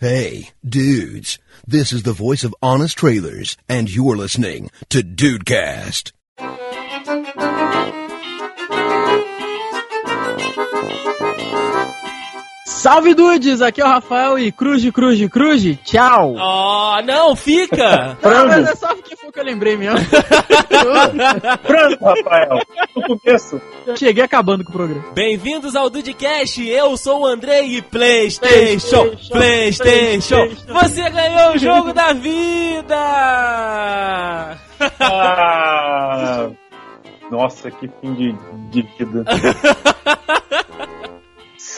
Hey, dudes, this is the voice of Honest Trailers, and you're listening to Dudecast. Salve dudes, aqui é o Rafael e cruz cruz cruz, tchau. Oh, não, fica! Não, mas é só porque foi que eu lembrei mesmo. Franco, Rafael, no começo. Cheguei acabando com o programa. Bem-vindos ao Dudcast, eu sou o Andrei e Playstation, PlayStation, Playstation, PlayStation. você ganhou o jogo da vida! Ah, nossa, que fim de, de vida.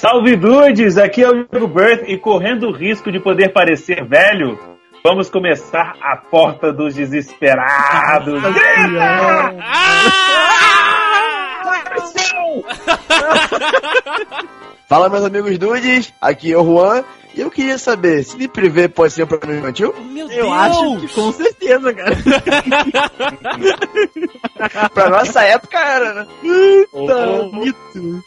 Salve dudes, aqui é o Diego Birth e correndo o risco de poder parecer velho, vamos começar a porta dos desesperados. Grita! Fala meus amigos dudes, aqui é o Juan e eu queria saber se me priver pode ser um programa infantil? Meu Eu Deus! acho que com certeza, cara. Pra nossa época era, né? Tá mito.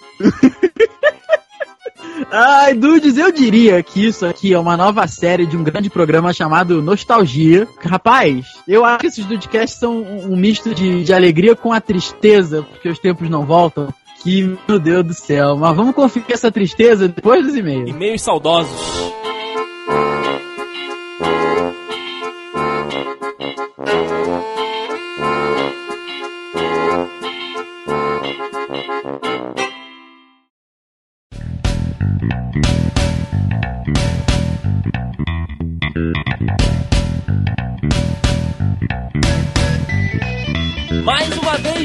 Ai, dudes, eu diria que isso aqui é uma nova série de um grande programa chamado Nostalgia. Rapaz, eu acho que esses Dudecasts são um, um misto de, de alegria com a tristeza, porque os tempos não voltam. Que, meu Deus do céu. Mas vamos conferir essa tristeza depois dos e-mails. E-mails saudosos.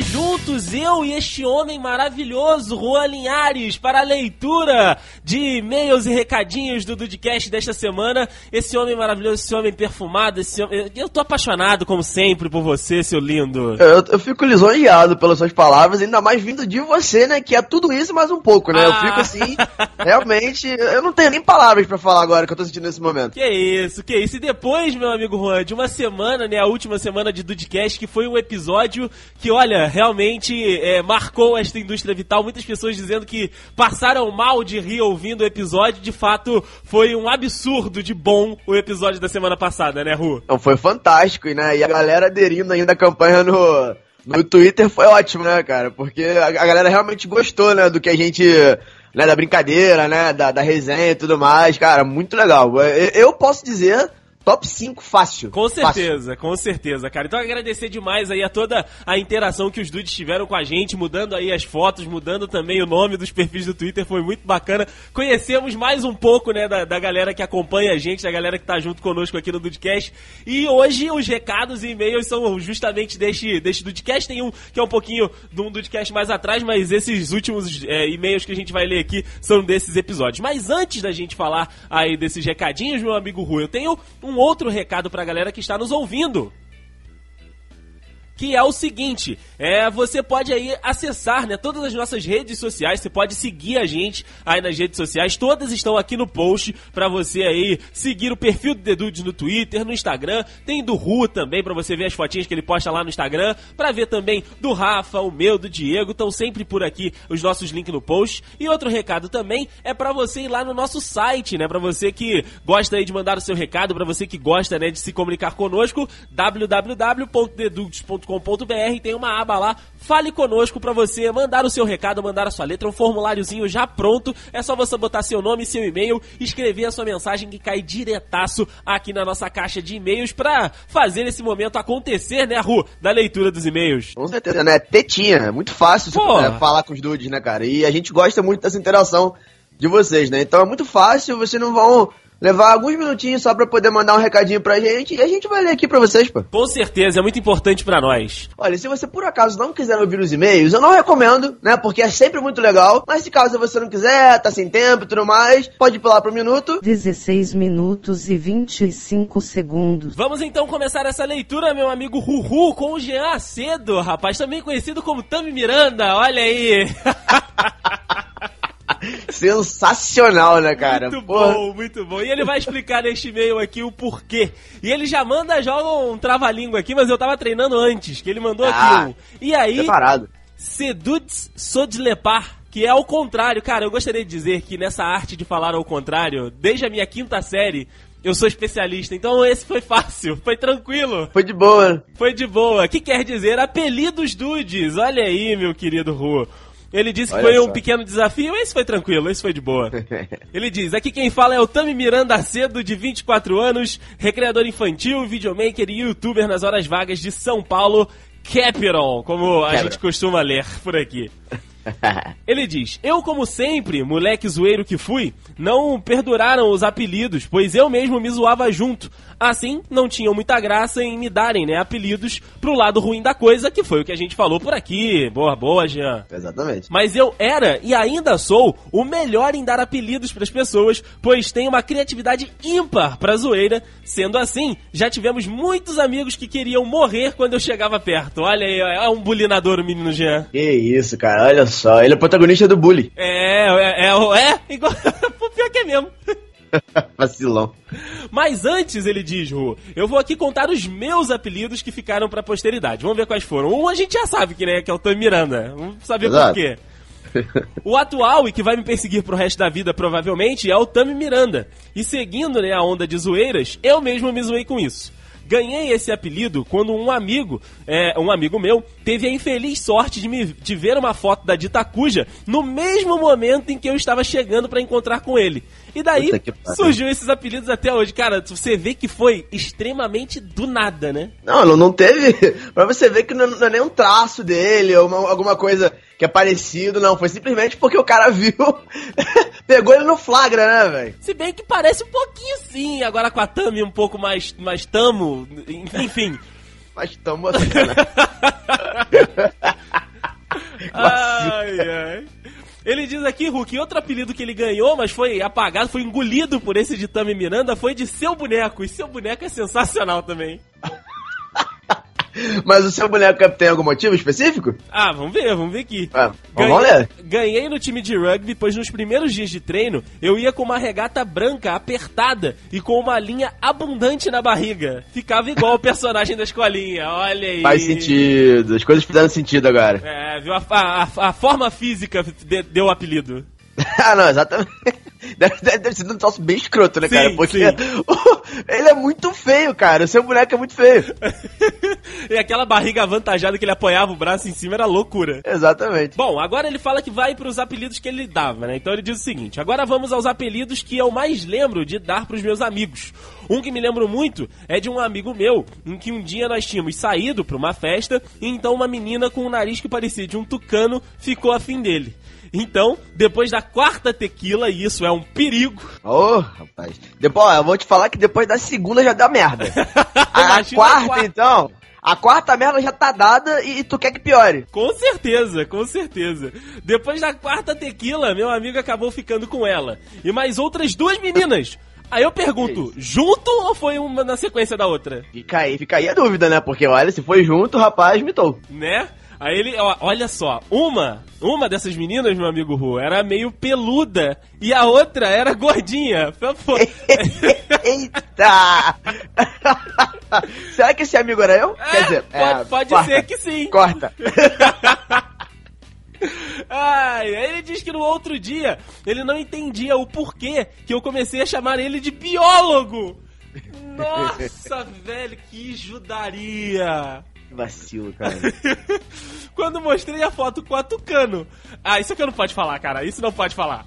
Vez juntos, eu e este homem maravilhoso, Juan Linhares, para a leitura de e-mails e recadinhos do Dudcast desta semana. Esse homem maravilhoso, esse homem perfumado, esse homem... Eu tô apaixonado, como sempre, por você, seu lindo. Eu, eu fico lisonjeado pelas suas palavras, ainda mais vindo de você, né? Que é tudo isso e mais um pouco, né? Eu Ah. fico assim, realmente, eu não tenho nem palavras pra falar agora que eu tô sentindo nesse momento. Que isso, que isso. E depois, meu amigo Juan, de uma semana, né, a última semana de Dudcast, que foi um episódio que, olha, realmente é, marcou esta indústria vital. Muitas pessoas dizendo que passaram mal de rir ouvindo o episódio. De fato, foi um absurdo de bom o episódio da semana passada, né, Ru? Então foi fantástico, né? E a galera aderindo ainda à campanha no, no Twitter foi ótimo, né, cara? Porque a, galera realmente gostou, né, do que a gente. Né, da brincadeira, né? Da, da resenha e tudo mais, cara, muito legal. Eu posso dizer top 5 fácil. Com Fácil. certeza, com certeza, cara. Então agradecer demais aí a toda a interação que os dudes tiveram com a gente, mudando aí as fotos, mudando também o nome dos perfis do Twitter, foi muito bacana. Conhecemos mais um pouco, né, da, da galera que acompanha a gente, da galera que tá junto conosco aqui no Dudcast. E hoje os recados e e-mails são justamente deste, deste Dudcast. Tem um que é um pouquinho de um Dudcast mais atrás, mas esses últimos é, e-mails que a gente vai ler aqui são desses episódios. Mas antes da gente falar aí desses recadinhos, meu amigo Rui, eu tenho um outro recado pra galera que está nos ouvindo que é o seguinte, é, você pode aí acessar, né, todas as nossas redes sociais, você pode seguir a gente aí nas redes sociais, todas estão aqui no post pra você aí seguir o perfil do The Dudes no Twitter, no Instagram, tem do Ru também pra você ver as fotinhas que ele posta lá no Instagram, pra ver também do Rafa, o meu, do Diego, estão sempre por aqui os nossos links no post. E outro recado também é pra você ir lá no nosso site, né, pra você que gosta aí de mandar o seu recado, pra você que gosta, né, de se comunicar conosco, www.dedudes.com.br tem uma aba lá, fale conosco pra você mandar o seu recado, mandar a sua letra, um formuláriozinho já pronto. É só você botar seu nome e seu e-mail, escrever a sua mensagem que cai diretaço aqui na nossa caixa de e-mails pra fazer esse momento acontecer, né, Ru, da leitura dos e-mails. Com certeza, né? Tetinha, é muito fácil é, falar com os dudes, né, cara? E a gente gosta muito dessa interação de vocês, né? Então é muito fácil, vocês não vão levar alguns minutinhos só pra poder mandar um recadinho pra gente e a gente vai ler aqui pra vocês, pô. Com certeza, é muito importante pra nós. Olha, se você por acaso não quiser ouvir os e-mails, eu não recomendo, né? Porque é sempre muito legal. Mas se caso você não quiser, tá sem tempo e tudo mais, pode pular pro minuto. 16 minutos e 25 segundos. Vamos então começar essa leitura, meu amigo Ruhu, com o Jean Acedo, rapaz, também conhecido como Tami Miranda, olha aí. Sensacional, né, cara? Muito Porra. bom, muito bom. E ele vai explicar neste e-mail aqui o porquê. E ele já manda já um trava-língua aqui, mas eu tava treinando antes, que ele mandou Ah, aqui um. E aí, Separado. Seduts Sodlepar. que é ao contrário. Cara, eu gostaria de dizer que nessa arte de falar ao contrário, desde a minha quinta série, eu sou especialista. Então esse foi fácil, foi tranquilo. Foi de boa. Foi de boa. Que quer dizer apelidos dudes. Olha aí, meu querido Ru. Ele disse que Olha foi um só. pequeno desafio, esse foi tranquilo, esse foi de boa. Ele diz: aqui quem fala é o Tami Miranda Acedo, de 24 anos, recreador infantil, videomaker e youtuber nas horas vagas de São Paulo, Capital, como a Capital. gente costuma ler por aqui. Ele diz: Eu, como sempre, moleque zoeiro que fui, não perduraram os apelidos, pois eu mesmo me zoava junto. Assim, não tinham muita graça em me darem, né, apelidos pro lado ruim da coisa, que foi o que a gente falou por aqui. Boa, boa, Jean. Exatamente. Mas eu era e ainda sou o melhor em dar apelidos pras pessoas, pois tenho uma criatividade ímpar pra zoeira. Sendo assim, já tivemos muitos amigos que queriam morrer quando eu chegava perto. Olha aí, é um bulinador o menino Jean. Que isso, cara. Olha só. Ele é o protagonista do bullying. É, é, é, é igual. Pior que é mesmo. Vacilão. Mas antes, ele diz, Ru, eu vou aqui contar os meus apelidos que ficaram pra posteridade. Vamos ver quais foram. Um a gente já sabe que, né, que é o Tom Miranda. Vamos saber por Exato. quê. O atual e que vai me perseguir pro resto da vida, provavelmente, é o Tami Miranda. E seguindo né, a onda de zoeiras, eu mesmo me zoei com isso. Ganhei esse apelido quando um amigo, é, um amigo meu, teve a infeliz sorte de, me, de ver uma foto da Dita Cuja no mesmo momento em que eu estava chegando pra encontrar com ele. E daí surgiu esses apelidos até hoje. Cara, você vê que foi extremamente do nada, né? Não, não, não teve. pra você ver que não, não é nem um traço dele, ou uma- alguma coisa que é parecido, não. Foi simplesmente porque o cara viu. Pegou ele no flagra, né, velho? Se bem que parece um pouquinho sim, agora com a Tami um pouco mais, mais tamo, enfim. Mas tamo assim, né? Ai, ai. Ele diz aqui, Hulk, outro apelido que ele ganhou, mas foi apagado, foi engolido por esse de Tami Miranda, foi de seu boneco. E seu boneco é sensacional também. Mas o seu boneco tem algum motivo específico? Ah, vamos ver, vamos ver aqui. Ah, vamos ler. ganhei no time de rugby, pois nos primeiros dias de treino eu ia com uma regata branca apertada e com uma linha abundante na barriga. Ficava igual o personagem da escolinha, olha aí. Faz sentido. As coisas fizeram sentido agora. É, viu? A, a- a- forma física de- deu o apelido. ah, não, exatamente. Deve, deve, deve ser um troço bem escroto, né, Sim, cara? Porque ele é muito feio, cara. O seu boneco é muito feio. e aquela barriga avantajada que ele apoiava o braço em cima era loucura. Exatamente. Bom, agora ele fala que vai pros apelidos que ele dava, né? Então ele diz o seguinte: agora vamos aos apelidos que eu mais lembro de dar pros meus amigos. Um que me lembro muito é de um amigo meu, em que um dia nós tínhamos saído pra uma festa e então uma menina com um nariz que parecia de um tucano ficou afim dele. Então, depois da quarta tequila, e isso é um perigo, Ô, rapaz. Depois, eu vou te falar que depois da segunda já dá merda. A, a Imagina a quarta, quarta. então. A quarta merda já tá dada e, tu quer que piore. Com certeza, com certeza. Depois da quarta tequila, meu amigo acabou ficando com ela. E mais outras duas meninas. Aí eu pergunto, junto ou foi uma na sequência da outra? Fica aí, fica aí a dúvida, né? Porque olha, se foi junto, o rapaz mitou. Né? Aí ele, ó, olha só, uma, uma dessas meninas, meu amigo Ru, era meio peluda e a outra era gordinha. Eita! Será que esse amigo era eu? É, Quer dizer, pode, é, pode corta. ser que sim. Corta. Ai, aí ele diz que no outro dia ele não entendia o porquê que eu comecei a chamar ele de biólogo. Nossa, velho, que judaria. Que Vacilo, cara. Quando mostrei a foto com a Tucano. Ah, isso aqui eu não pode falar, cara. Isso não pode falar.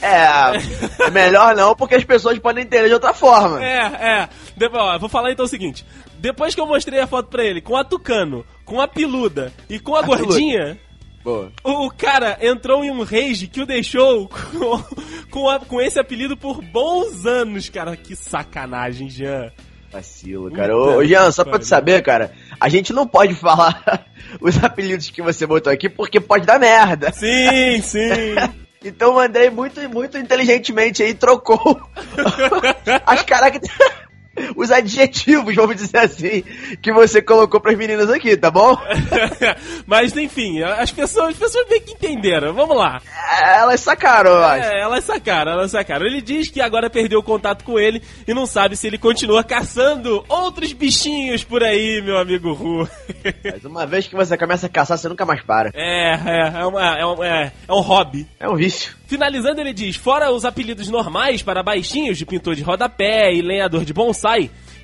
É, é melhor não, porque as pessoas podem entender de outra forma. É, é. Depois, ó, vou falar então o seguinte. Depois que eu mostrei a foto pra ele com a Tucano, com a Piluda e com a, A Piluda. Gordinha, Boa. o cara entrou em um rage que o deixou com, com, a- com esse apelido por bons anos, cara. Que sacanagem, Jean. Vacilo, cara. Puta Ô, Jean, só pra tu saber, cara, a gente não pode falar os apelidos que você botou aqui porque pode dar merda. Sim, sim. Então o Andrei muito, muito inteligentemente aí trocou as características. os adjetivos, vamos dizer assim, que você colocou pras meninas aqui, tá bom? Mas enfim, as pessoas, as pessoas bem que entenderam. Vamos lá. É, Elas sacaram, eu acho. É, elas sacaram, elas sacaram. Ele diz que agora perdeu o contato com ele e não sabe se ele continua caçando outros bichinhos por aí, meu amigo Ru. Mas uma vez que você começa a caçar, você nunca mais para. É, é, é, uma, é, um, é, é um hobby. É um vício. Finalizando, ele diz: fora os apelidos normais para baixinhos de pintor de rodapé e lenhador de bonsai,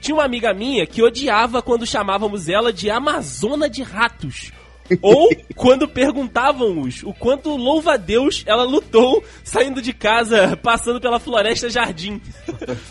tinha uma amiga minha que odiava quando chamávamos ela de Amazona de Ratos. Ou quando perguntávamos o quanto louva-a-Deus ela lutou saindo de casa, passando pela Floresta Jardim.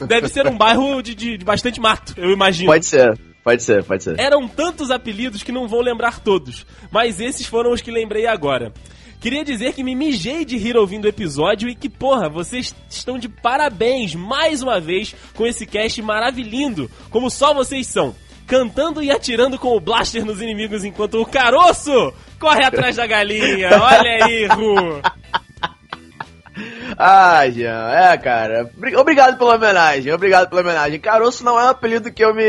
Deve ser um bairro de, de- de bastante mato, eu imagino. Pode ser, pode ser, pode ser. Eram tantos apelidos que não vou lembrar todos, mas esses foram os que lembrei agora. Queria dizer que me mijei de rir ouvindo o episódio e que, porra, vocês estão de parabéns mais uma vez com esse cast maravilhindo, como só vocês são. Cantando e atirando com o blaster nos inimigos enquanto o caroço corre atrás da galinha. Olha aí, Ru. Ah, Jean, é, cara. Obri- Obrigado pela homenagem, obrigado pela homenagem. Caroço não é um apelido que eu me,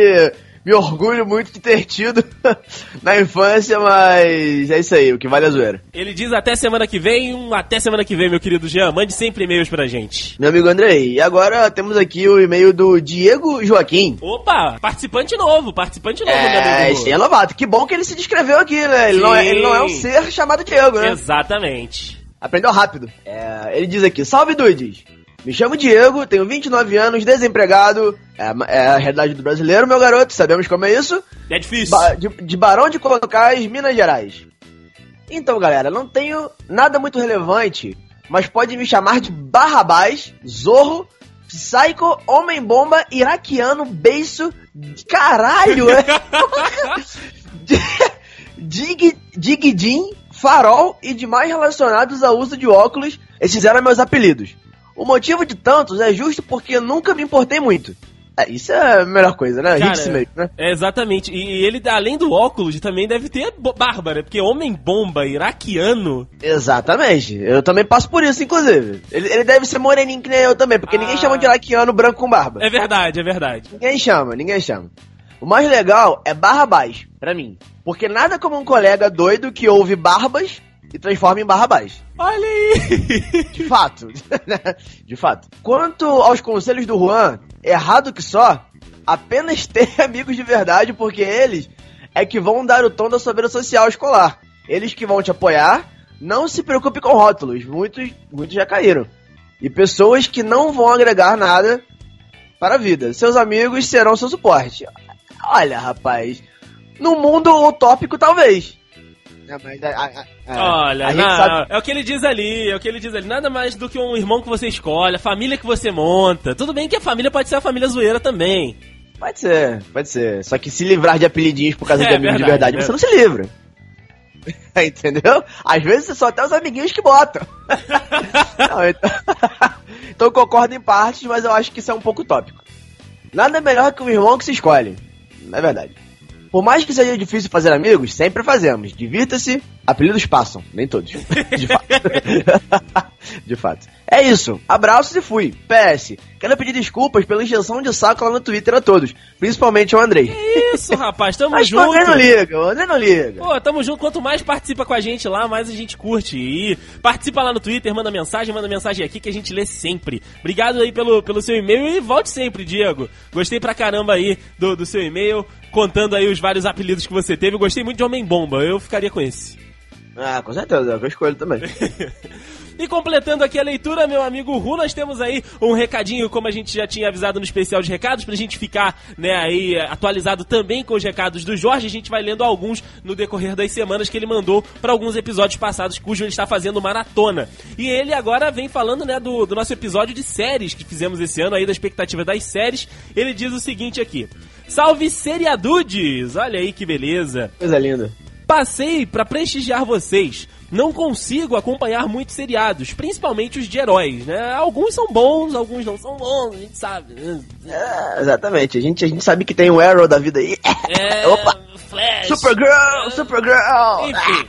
me orgulho muito de ter tido na infância, mas é isso aí, o que vale é a zoeira. Ele diz até semana que vem, um até semana que vem, meu querido Jean. Mande sempre e-mails pra gente. Meu amigo Andrei, e agora temos aqui o e-mail do Diego Joaquim. Opa, participante novo, participante novo, meu É, esse é novato. Que bom que ele se descreveu aqui, né? Ele, não é, ele não é um ser chamado Diego, né? Exatamente. Aprendeu rápido. É, ele diz aqui: Salve Dudes! Me chamo Diego, tenho 29 anos, desempregado. É, é a realidade do brasileiro, meu garoto, sabemos como é isso. É difícil. Ba- de, de Barão de Colocais, Minas Gerais. Então, galera, não tenho nada muito relevante, mas pode me chamar de Barrabás, Zorro, Psycho, Homem-Bomba, Iraquiano, Beiço, caralho, é? Dig, Digidin, Farol e demais relacionados ao uso de óculos, esses eram meus apelidos. O motivo de tantos é justo porque nunca me importei muito. É, isso é a melhor coisa, né? Cara, mesmo, né? É, exatamente. E ele, além do óculos, também deve ter bárbara, porque homem-bomba iraquiano. Exatamente. Eu também passo por isso, inclusive. Ele, ele deve ser moreninho que nem eu também, porque Ah. ninguém chama de iraquiano branco com barba. É verdade, é verdade. Ninguém chama, ninguém chama. O mais legal é barra baixo, pra mim. Porque nada como um colega doido que ouve barbas e transforma em barra baixo. Olha aí! De fato. De fato. Quanto aos conselhos do Juan, errado que só, apenas ter amigos de verdade, porque eles é que vão dar o tom da sua vida social escolar. Eles que vão te apoiar, não se preocupe com rótulos, muitos, muitos já caíram. E pessoas que não vão agregar nada para a vida. Seus amigos serão seu suporte. Olha, rapaz, no mundo utópico talvez. É, mas a- a- a- Olha, não, sabe- é o que ele diz ali, é o que ele diz ali. Nada mais do que um irmão que você escolhe, a família que você monta. Tudo bem que a família pode ser a família zoeira também. Pode ser, pode ser. Só que se livrar de apelidinhos por causa É, de amigos de verdade, verdade, você não se livra. Entendeu? Às vezes só até os amiguinhos que botam. Não, então... então eu concordo em partes, mas eu acho que isso é um pouco tópico. Nada melhor que um irmão que se escolhe. Não é verdade. Por mais que seja difícil fazer amigos, sempre fazemos. Divirta-se, apelidos passam. Nem todos. De fato. de fato. É isso. Abraços e fui. PS. Quero pedir desculpas pela injeção de saco lá no Twitter a todos. Principalmente ao Andrei. Isso, rapaz, tamo Mas o junto. André não liga, o André não liga. Pô, tamo junto. Quanto mais participa com a gente lá, mais a gente curte. E participa lá no Twitter, manda mensagem, manda mensagem aqui que a gente lê sempre. Obrigado aí pelo, pelo seu e-mail e volte sempre, Diego. Gostei pra caramba aí do, do seu e-mail, contando aí os vários apelidos que você teve. Gostei muito de Homem-Bomba, eu ficaria com esse. Ah, com certeza, o eu escolho também. E completando aqui a leitura, meu amigo Ru, nós temos aí um recadinho, como a gente já tinha avisado no especial de recados, pra gente ficar, né, aí eh, atualizado também com os recados do Jorge. A gente vai lendo alguns no decorrer das semanas que ele mandou para alguns episódios passados, cujo ele está fazendo maratona. E ele agora vem falando, né, do, do nosso episódio de séries que fizemos esse ano aí, da expectativa das séries. Ele diz o seguinte aqui: Salve seriadudes! Olha aí que beleza. Coisa linda. Passei pra prestigiar vocês. Não consigo acompanhar muitos seriados, principalmente os de heróis, né? Alguns são bons, alguns não são bons, a gente sabe. É, exatamente. A gente, a gente sabe que tem o Arrow da vida aí. É, Opa! Flash. Supergirl! Supergirl! Enfim.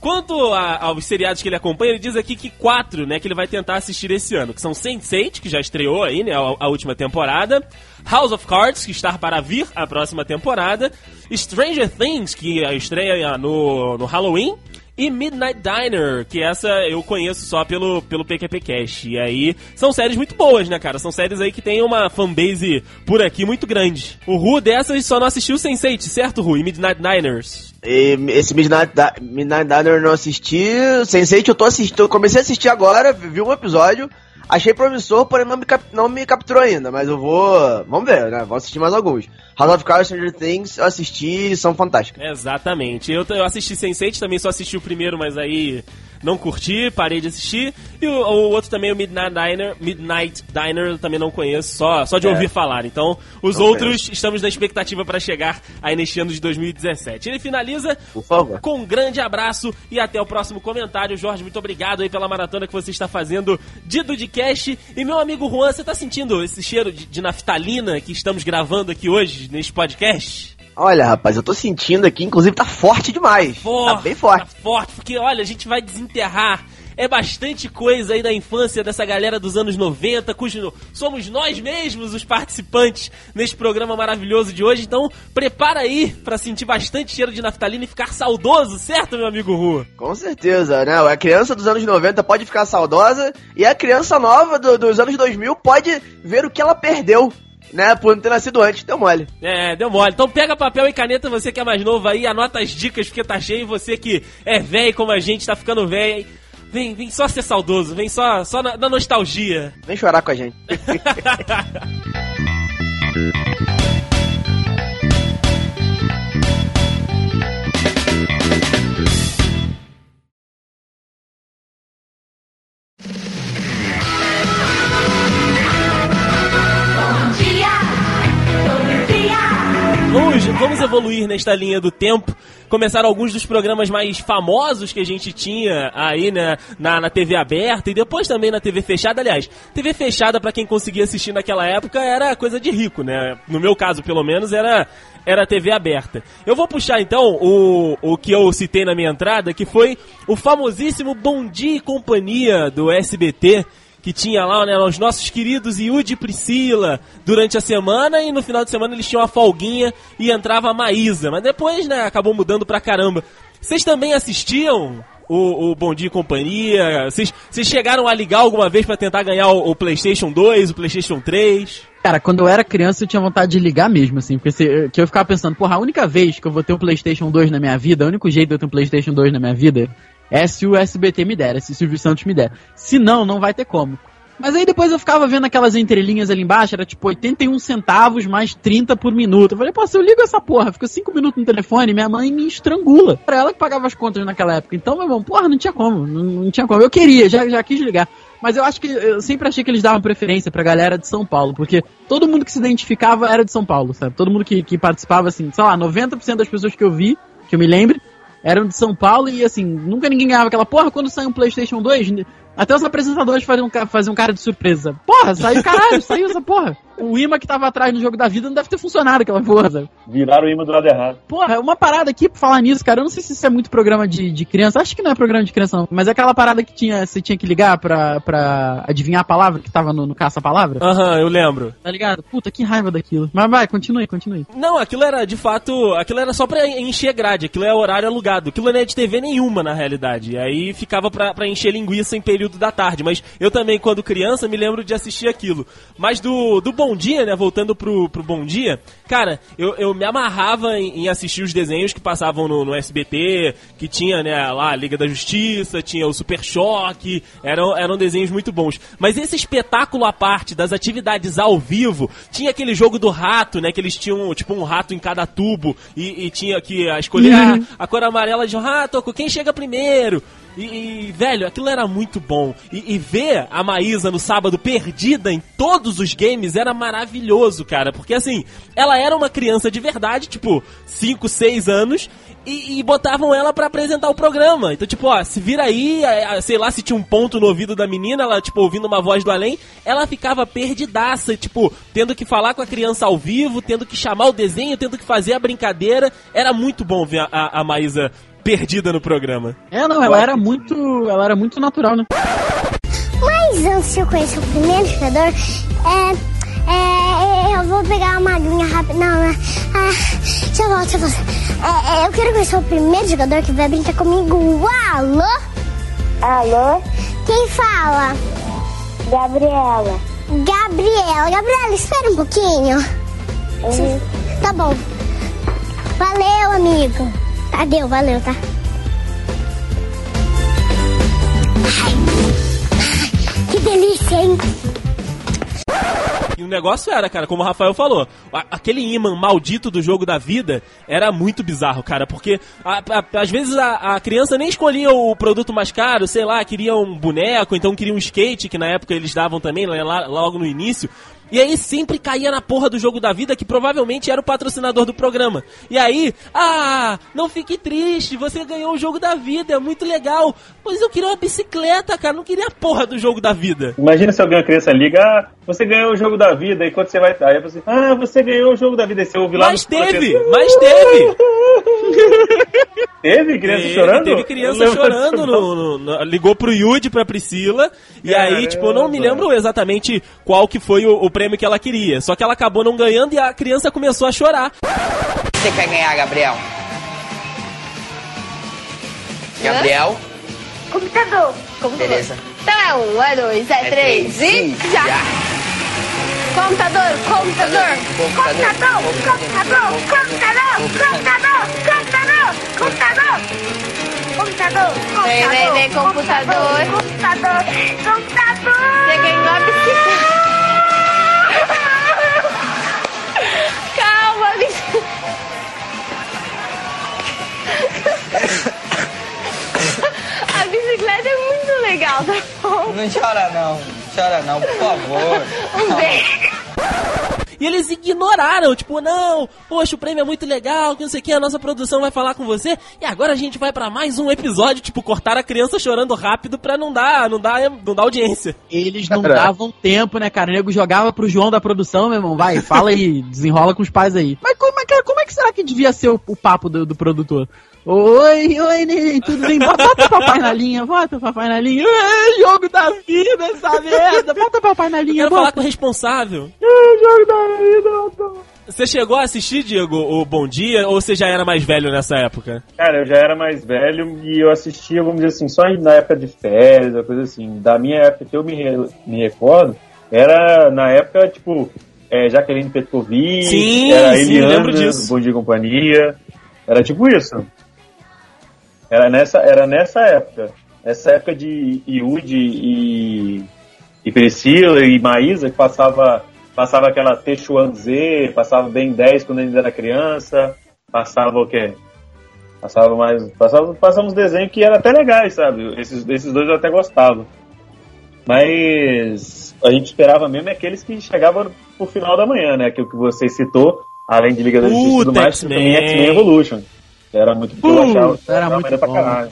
Quanto a- aos seriados que ele acompanha, ele diz aqui que quatro, né, que ele vai tentar assistir esse ano, que são Sense8, que já estreou aí, né, a, a última temporada, House of Cards, que está para vir a próxima temporada, Stranger Things, que estreia no, no Halloween, e Midnight Diner, que essa eu conheço só pelo, pelo PQP Cash. E aí, são séries muito boas, né, cara? São séries aí que tem uma fanbase por aqui muito grande. O Ru dessas só não assistiu Sense8, certo, Ru? E Midnight Diners. E esse Midnight, Midnight Diner eu não assisti. Sense8 eu tô assistindo. Eu comecei a assistir agora, vi um episódio. Achei promissor, porém não me, cap- não me capturou ainda. Mas eu vou. Vamos ver, né? Vou assistir mais alguns. House of Cards, Stranger Things, eu assisti e são fantásticos. Exatamente. Eu, eu assisti Sense8, também só assisti o primeiro, mas aí não curti, parei de assistir. E o, o outro também, o Midnight Diner, Midnight Diner, eu também não conheço, só, só de É. ouvir falar. Então, os Não outros estamos na expectativa para chegar aí neste ano de 2017. Ele finaliza com um grande abraço e até o próximo comentário. Jorge, muito obrigado aí pela maratona que você está fazendo de Dudcast. E meu amigo Juan, você tá sentindo esse cheiro de, de naftalina que estamos gravando aqui hoje neste podcast? Olha, rapaz, eu tô sentindo aqui, inclusive tá forte demais. Forte, Tá bem forte. Tá forte, porque olha, a gente vai desenterrar. É bastante coisa aí da infância dessa galera dos anos 90, cujo somos nós mesmos os participantes neste programa maravilhoso de hoje. Então, prepara aí pra sentir bastante cheiro de naftalina e ficar saudoso, certo, meu amigo Rua? Com certeza, né? A criança dos anos 90 pode ficar saudosa e a criança nova do- dos anos 2000 pode ver o que ela perdeu, né? Por não ter nascido antes. Deu mole. É, deu mole. Então pega papel e caneta, você que é mais novo aí, anota as dicas porque tá cheio. Você que é velho como a gente, tá ficando velho. Vem, vem só ser saudoso, vem só, só na, na nostalgia. Vem chorar com a gente. evoluir nesta linha do tempo. Começaram alguns dos programas mais famosos que a gente tinha aí né, na, na TV aberta e depois também na TV fechada. Aliás, TV fechada, pra quem conseguia assistir naquela época, era coisa de rico, né? No meu caso, pelo menos, era, era TV aberta. Eu vou puxar então o, o que eu citei na minha entrada, que foi o famosíssimo Bom Dia e Companhia do SBT que tinha lá, né, os nossos queridos Yudi e Priscila durante a semana e no final de semana eles tinham uma folguinha e entrava a Maísa, mas depois, né, acabou mudando pra caramba. Vocês também assistiam o, o Bom Dia e Companhia? Vocês vocês chegaram a ligar alguma vez pra tentar ganhar o, o PlayStation 2, o PlayStation 3? Cara, quando eu era criança eu tinha vontade de ligar mesmo, assim, porque se- que eu ficava pensando, porra, a única vez que eu vou ter um PlayStation 2 na minha vida, o único jeito de eu ter um PlayStation 2 na minha vida é se o SBT me der, é se o Silvio Santos me der. Se não, não vai ter como. Mas aí depois eu ficava vendo aquelas entrelinhas ali embaixo, era tipo 81 centavos mais 30 por minuto. Eu falei, pô, se eu ligo essa porra, fica 5 minutos no telefone, minha mãe me estrangula. Era ela que pagava as contas naquela época. Então, meu irmão, porra, não tinha como, não, não tinha como. Eu queria, já, já quis ligar. Mas eu acho que eu sempre achei que eles davam preferência pra galera de São Paulo, porque todo mundo que se identificava era de São Paulo, sabe? Todo mundo que, que participava, assim, sei lá, 90% das pessoas que eu vi, que eu me lembre, eram de São Paulo e assim, nunca ninguém ganhava aquela porra quando saiu um PlayStation 2. Até os apresentadores faziam, faziam cara de surpresa. Porra, saiu caralho, saiu essa porra. O imã que tava atrás no jogo da vida não deve ter funcionado aquela porra. sabe? Viraram o imã do lado errado. Porra, uma parada aqui pra falar nisso, cara. Eu não sei se isso é muito programa de, de criança. Acho que não é programa de criança, não. Mas é aquela parada que tinha, você tinha que ligar pra, pra adivinhar a palavra que tava no, no caça-palavra. Aham, eu lembro. Tá ligado? Puta, que raiva daquilo. Mas vai, continue, continue. Não, aquilo era de fato. Aquilo era só pra encher grade, aquilo é horário alugado. Aquilo não é de TV nenhuma, na realidade. E aí ficava pra, pra encher linguiça em período da tarde. Mas eu também, quando criança, me lembro de assistir aquilo. Mas do, do Bom Dia, né? Voltando pro, pro Bom Dia, cara, eu, eu me amarrava em, em assistir os desenhos que passavam no, no SBT, que tinha, né, lá a Liga da Justiça, tinha o Super Choque, eram, eram desenhos muito bons. Mas esse espetáculo à parte das atividades ao vivo, tinha aquele jogo do rato, né? Que eles tinham, tipo, um rato em cada tubo e, e tinha que escolher a, a cor amarela de um rato, quem chega primeiro. E, e, velho, aquilo era muito bom. E, e ver a Maísa no sábado perdida em todos os games era maravilhoso, cara. Porque assim, ela era uma criança de verdade, tipo, 5, 6 anos, e, e botavam ela pra apresentar o programa. Então, tipo, ó, se vira aí, sei lá, se tinha um ponto no ouvido da menina, ela, tipo, ouvindo uma voz do além, ela ficava perdidaça, tipo, tendo que falar com a criança ao vivo, tendo que chamar o desenho, tendo que fazer a brincadeira. Era muito bom ver a, a, a Maísa perdida no programa. É, não, ela era muito. Ela era muito natural, né? Mas antes de eu conhecer o primeiro jogador, é, é, eu vou pegar uma aguinha rápida. Não, né? Ah, deixa eu voltar, deixa eu voltar. É, é, eu quero conhecer o primeiro jogador que vai brincar comigo. Alô? Alô? Quem fala? Gabriela. Gabriela. Gabriela, espera um pouquinho. Tá bom. Valeu, amigo. Adeus, valeu, tá? Que delícia, hein? E o negócio era, cara, como o Rafael falou, aquele imã maldito do jogo da vida era muito bizarro, cara, porque a- a- às vezes a, a criança nem escolhia o produto mais caro, sei lá, queria um boneco, então queria um skate, que na época eles davam também, lá, logo no início. E aí sempre caía na porra do jogo da vida, que provavelmente era o patrocinador do programa. E aí, ah, não fique triste, você ganhou o jogo da vida, é muito legal. Mas eu queria uma bicicleta, cara, não queria a porra do jogo da vida. Imagina se alguém, uma criança liga, ah, você ganhou o jogo da vida, e quando você vai. Aí você, ah, você ganhou o jogo da vida, e você ouve lá Mas teve, protetor. mas teve. Teve criança Teve, chorando? Teve criança chorando, no, no- no- ligou pro Yudi, pra Priscila, e aí, Caramba. tipo, eu não me lembro exatamente qual que foi o, o prêmio que ela queria, só que ela acabou não ganhando e a criança começou a chorar. Você quer ganhar, Gabriel? Gabriel? Computador. Beleza. Então é um, é dois, é, três e já. Computador, computador, computador, computador, computador, computador, computador, computador, computador, vem, computador. computador, computador. Você ganhou a bicicleta. Calma, bicicleta. A bicicleta é muito legal, tá bom? Não chora não, chora não, por favor. Um beijo. E eles ignoraram, tipo, não, poxa, o prêmio é muito legal, que não sei o que, a nossa produção vai falar com você, e agora a gente vai pra mais um episódio, tipo, cortar a criança chorando rápido pra não dar, não dar, não dar audiência. Eles não Caraca. davam tempo, né, cara? O nego jogava pro João da produção, meu irmão. Vai, fala aí, desenrola com os pais aí. Mas como, é que- como é que será que devia ser o, o papo do, do produtor? Oi, oi, neném, tudo bem? Bota, bota o papai na linha, bota o papai na linha. É, jogo da vida, essa merda. Bota o papai na Eu linha, quero falar bota. com o responsável. É, jogo da vida. Você chegou a assistir, Diego, o Bom Dia, ou você já era mais velho nessa época? Cara, eu já era mais velho e eu assistia, vamos dizer assim, só na época de férias, uma coisa assim. Da minha época que eu me, re- me recordo, era na época, tipo, é, Jaqueline Petkovic, Sim, era sim, Eliana. Bom Dia e Companhia. Era tipo isso. Era nessa, era nessa época. Essa época de Yudi e, e Priscila e Maísa, que passava, passava aquela Techuan Z, passava bem 10 quando ainda era criança, passava o quê? Passava mais. Passava, passava uns desenhos que eram até legais, sabe? Esses, esses dois eu até gostava. Mas a gente esperava mesmo é aqueles que chegavam pro final da manhã, né? Que o que você citou, além de Liga da Justiça e tudo mais, também X-Men Evolution. Era muito Puta, achava. era muito pra bom. caralho.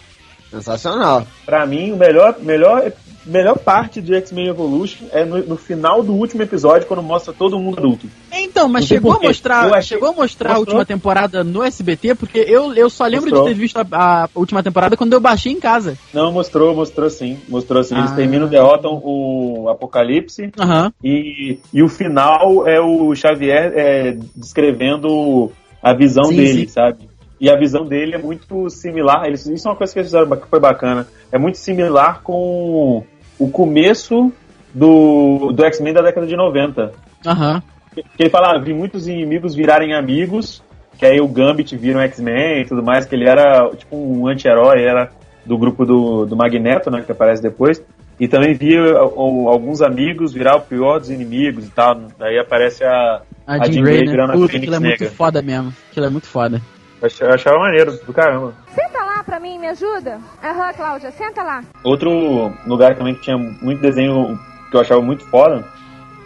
Sensacional. Pra mim, o melhor, melhor, melhor parte do X-Men Evolution é no, no final do último episódio, quando mostra todo mundo adulto. Então, mas chegou a mostrar, achei- chegou a mostrar a Mostrou. última temporada no SBT, porque eu, eu só lembro Mostrou. de ter visto a, a última temporada quando eu baixei em casa. Não, mostrou, mostrou sim. Mostrou sim. Eles Ah. terminam, derrotam o Apocalipse. Aham. E, e o final é o Xavier é, descrevendo a visão Sim, dele, sim. sabe? E a visão dele é muito similar. Eles, isso é uma coisa que eles fizeram que foi bacana. É muito similar com o começo do, do X-Men da década de 90. Aham. Que ele fala, ah, vi muitos inimigos virarem amigos, que aí o Gambit vira um X-Men e tudo mais, que ele era tipo um anti-herói, era do grupo do, do Magneto, né, que aparece depois. E também via o- alguns amigos virar o pior dos inimigos e tal. Daí aparece a, A Jean Grey, né? virando a Puta, Fênix aquilo é muito Negra. foda mesmo. Aquilo é muito foda. Eu ach- eu achava maneiro, do caramba. Senta lá pra mim, me ajuda. Aham, Cláudia, senta lá. Outro lugar também que tinha muito desenho que eu achava muito foda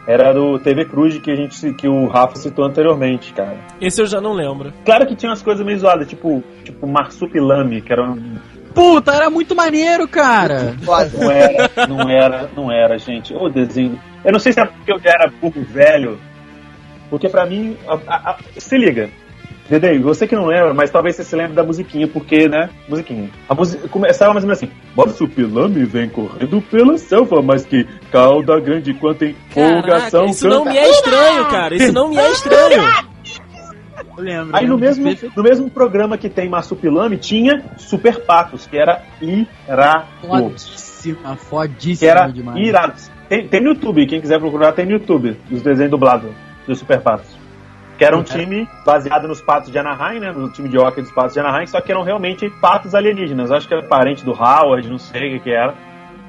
era do TV Cruz que a gente que o Rafa citou anteriormente, cara. Esse eu já não lembro. Claro que tinha umas coisas meio zoadas, tipo, tipo Marsupilame, que era um- Puta, era muito maneiro, cara. Não era, não era, não era, gente. O desenho. Eu não sei se é porque eu já era burro velho, porque pra mim, a- a- a- se liga. Dedei, você que não lembra, mas talvez você se lembre da musiquinha, porque, né? Musiquinha. A música começava mais ou menos assim: Marsupilame vem correndo pela selva, mas que cauda grande quanto empolgação. Caraca, isso não me é estranho, cara. Isso não me é estranho. Eu lembro. Aí no mesmo, no mesmo programa que tem Marsupilame, tinha Super Patos, que era irado. Fodíssima, Que fodíssima era demais. irado. Tem, tem no YouTube, quem quiser procurar tem no YouTube, os desenhos dublados dos Super Patos. Que era um time baseado nos patos de Anaheim, né? No time de hockey dos patos de Anaheim, só que eram realmente patos alienígenas. Acho que era parente do Howard, não sei o que, era.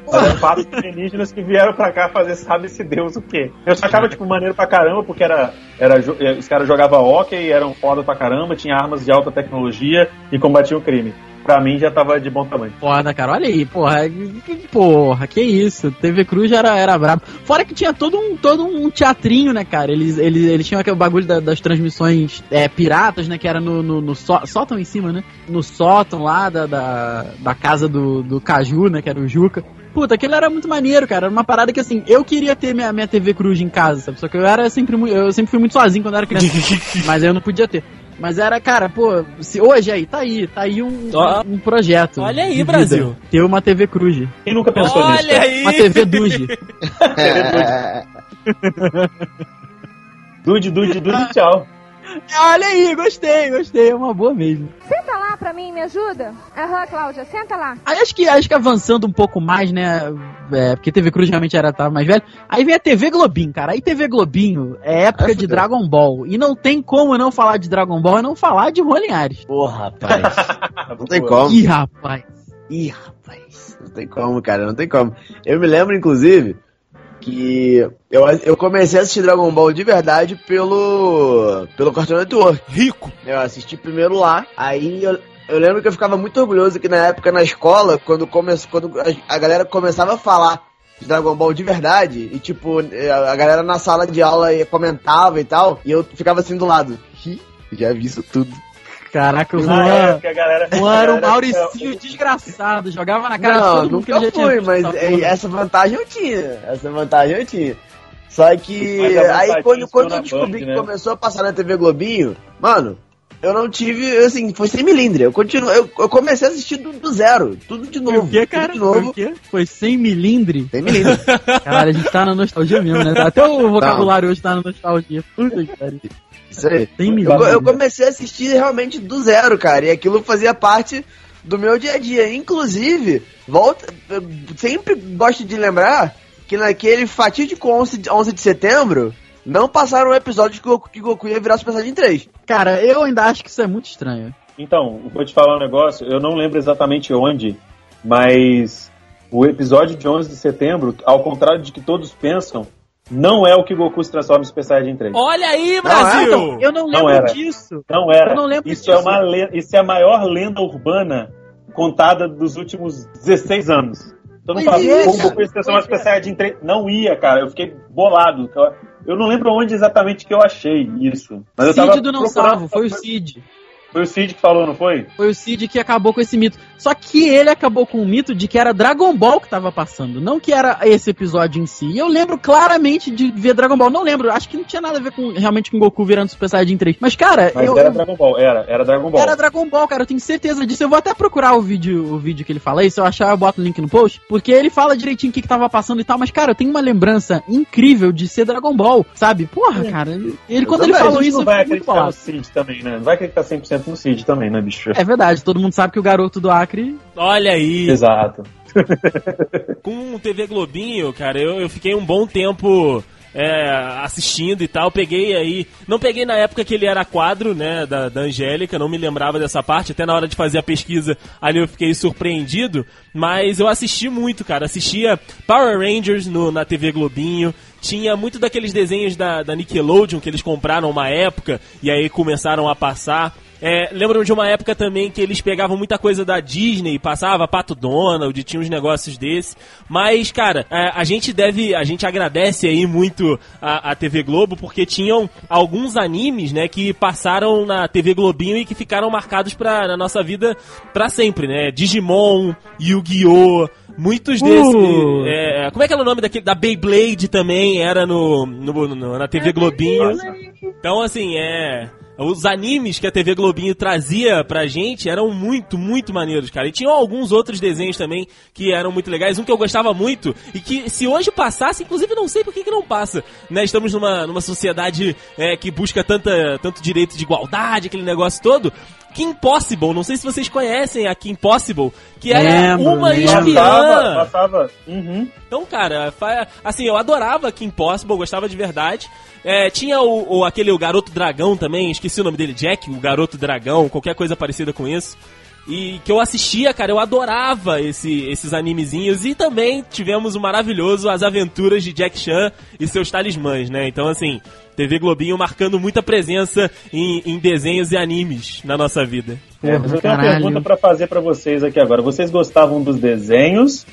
Mas eram patos alienígenas que vieram pra cá fazer sabe-se Deus o quê. Eu só achava, tipo, maneiro pra caramba, porque era, era, eh, os caras jogavam hockey, eram foda pra caramba, tinha armas de alta tecnologia e combatiam o crime. Pra mim já tava de bom tamanho. Foda, cara. Olha aí, porra. Que, porra, que isso. TV Cruz era, era brabo. Fora que tinha todo um, todo um teatrinho, né, cara? Eles, eles, eles tinham aquele bagulho da- das transmissões é, piratas, né? Que era no, no, no só- sótão em cima, né? No sótão lá da, da, da casa do, do Caju, né? Que era o Juca. Puta, aquilo era muito maneiro, cara. Era uma parada que assim, eu queria ter minha, minha TV Cruz em casa, sabe? Só que eu era sempre. Eu sempre fui muito sozinho quando eu era criança. mas eu não podia ter. Mas era, cara, pô, se hoje aí, tá aí, tá aí um, Ó. um projeto. Olha aí. Brasil. Ter uma TV Cruz. Quem nunca pensou nisso? Olha aí! Uma TV Duge. Dude, dude, dude, tchau. Olha aí, gostei, gostei. É uma boa mesmo. Senta lá pra mim, me ajuda. Aham, Cláudia, senta lá. Aí acho que, acho que avançando um pouco mais, né? É, porque TV Cruz realmente era tava mais velho. Aí vem a TV Globinho, cara. Aí TV Globinho é época Ai, de. Dragon Ball. E não tem como não falar de Dragon Ball e não falar de Rolinhares. Porra, rapaz. Não tem como. Ih, rapaz. Ih, rapaz. Não tem como, cara, não tem como. Eu me lembro, inclusive, que eu, eu comecei a assistir Dragon Ball de verdade pelo, pelo Cartoon Network. Rico. Eu assisti primeiro lá, aí eu, eu lembro que eu ficava muito orgulhoso que na época na escola, quando, come, quando a, galera começava a falar de Dragon Ball de verdade, e tipo, a, a galera na sala de aula comentava e tal, e eu ficava assim do lado. Já vi isso tudo. Caraca, o Juan. época, galera. O Juan era um Mauricinho desgraçado. Jogava na cara Não, todo mundo que tinha fui, mas essa é, essa vantagem eu tinha. Essa vantagem eu tinha. Só que vantagem aí quando, quando eu descobri Band, que né? começou a passar na TV Globinho, mano, eu não tive, assim, foi sem milindre. Eu continuo, eu, eu comecei a assistir do, do zero, tudo de Foi novo. o quê, tudo cara? De Foi novo. o quê? Foi sem milindre? Sem milindre. Caralho, a gente tá na nostalgia mesmo, né? Até o vocabulário hoje tá na nostalgia. Puta que pariu. Isso aí. Sem Eu, eu comecei a assistir realmente do zero, cara, e aquilo fazia parte do meu dia a dia. Inclusive, volta, eu sempre gosto de lembrar que naquele fatídico 11 de, 11 de setembro, não passaram um episódio que o Goku, que Goku ia virar Super Saiyajin 3. Cara, eu ainda acho que isso é muito estranho. Então, vou te falar um negócio, eu não lembro exatamente onde, mas o episódio de 11 de setembro, ao contrário de que todos pensam, não é o que Goku se transforma em Super Saiyajin 3. Olha aí, Não, Brasil! Então, eu não lembro era. disso. Não era. Eu não lembro isso, disso. é uma le- isso é a maior lenda urbana contada dos últimos 16 anos. Todo mundo fala, ia, "Pô, o cara. Goku se transformar em Super Saiyajin 3. Não ia, cara. Eu fiquei bolado. Eu- não lembro onde exatamente que eu achei isso. Mas eu tava Cid do Não procurando- Salvo, foi o Cid. Foi o Cid que falou, não foi? Foi o Cid que acabou com esse mito. Só que ele acabou com o mito de que era Dragon Ball que tava passando, não que era esse episódio em si. E eu lembro claramente de ver Dragon Ball. Não lembro, acho que não tinha nada a ver com realmente com Goku virando Super Saiyajin 3. Mas, cara, Mas eu, era Dragon Ball, era, era Dragon Ball. Era Dragon Ball, cara, eu tenho certeza disso. Eu vou até procurar o vídeo, o vídeo que ele fala aí, se eu achar eu boto o link no post, porque ele fala direitinho o que, que tava passando e tal, mas cara, eu tenho uma lembrança incrível de ser Dragon Ball, sabe? Porra, cara, ele, quando ele falou isso, não eu vai acreditar no. Cid também, né? Não vai acreditar 100% no Cid também, né, bicho? É verdade, todo mundo sabe que o garoto do Acre Olha aí! Exato. Com o TV Globinho, cara, eu, eu fiquei um bom tempo é, assistindo e tal. Peguei aí. Não peguei na época que ele era quadro, né? Da, da Angélica, não me lembrava dessa parte. Até na hora de fazer a pesquisa ali eu fiquei surpreendido. Mas eu assisti muito, cara. Assistia Power Rangers no, na TV Globinho. Tinha muito daqueles desenhos da, da Nickelodeon que eles compraram uma época e aí começaram a passar. É, lembro de uma época também que eles pegavam muita coisa da Disney, passava Pato Donald, tinha uns negócios desse. Mas, cara, é, a gente deve, a gente agradece aí muito a, a TV Globo porque tinham alguns animes, né, que passaram na TV Globinho e que ficaram marcados pra, na nossa vida pra sempre, né? Digimon, Yu-Gi-Oh! Muitos desses. Uh. é, como é que era o nome daquele? Da Beyblade também, era no, no- no- na TV Globinho. Então, assim, é. Os animes que a TV Globinho trazia pra gente eram muito, muito maneiros, cara. E tinham alguns outros desenhos também que eram muito legais. Um que eu gostava muito e que se hoje passasse, inclusive não sei por que, que não passa. Né? Estamos numa, numa sociedade é, que busca tanta, tanto direito de igualdade, aquele negócio todo. Kim Possible, não sei se vocês conhecem a Kim Possible, que era Lembro, uma espiã. Passava, passava. Uhum. Então, cara, assim, eu adorava Kim Possible, gostava de verdade. É, tinha o, o- aquele o Garoto Dragão também, esqueci o nome dele, Jack, o Garoto Dragão, qualquer coisa parecida com isso. E que eu assistia, cara, eu adorava esse, esses animezinhos. E também tivemos o maravilhoso As Aventuras de Jack Chan e seus talismãs, né? Então, assim, TV Globinho marcando muita presença em, em desenhos e animes na nossa vida. É, mas eu tenho uma pergunta pra fazer pra vocês aqui agora. Vocês gostavam dos desenhos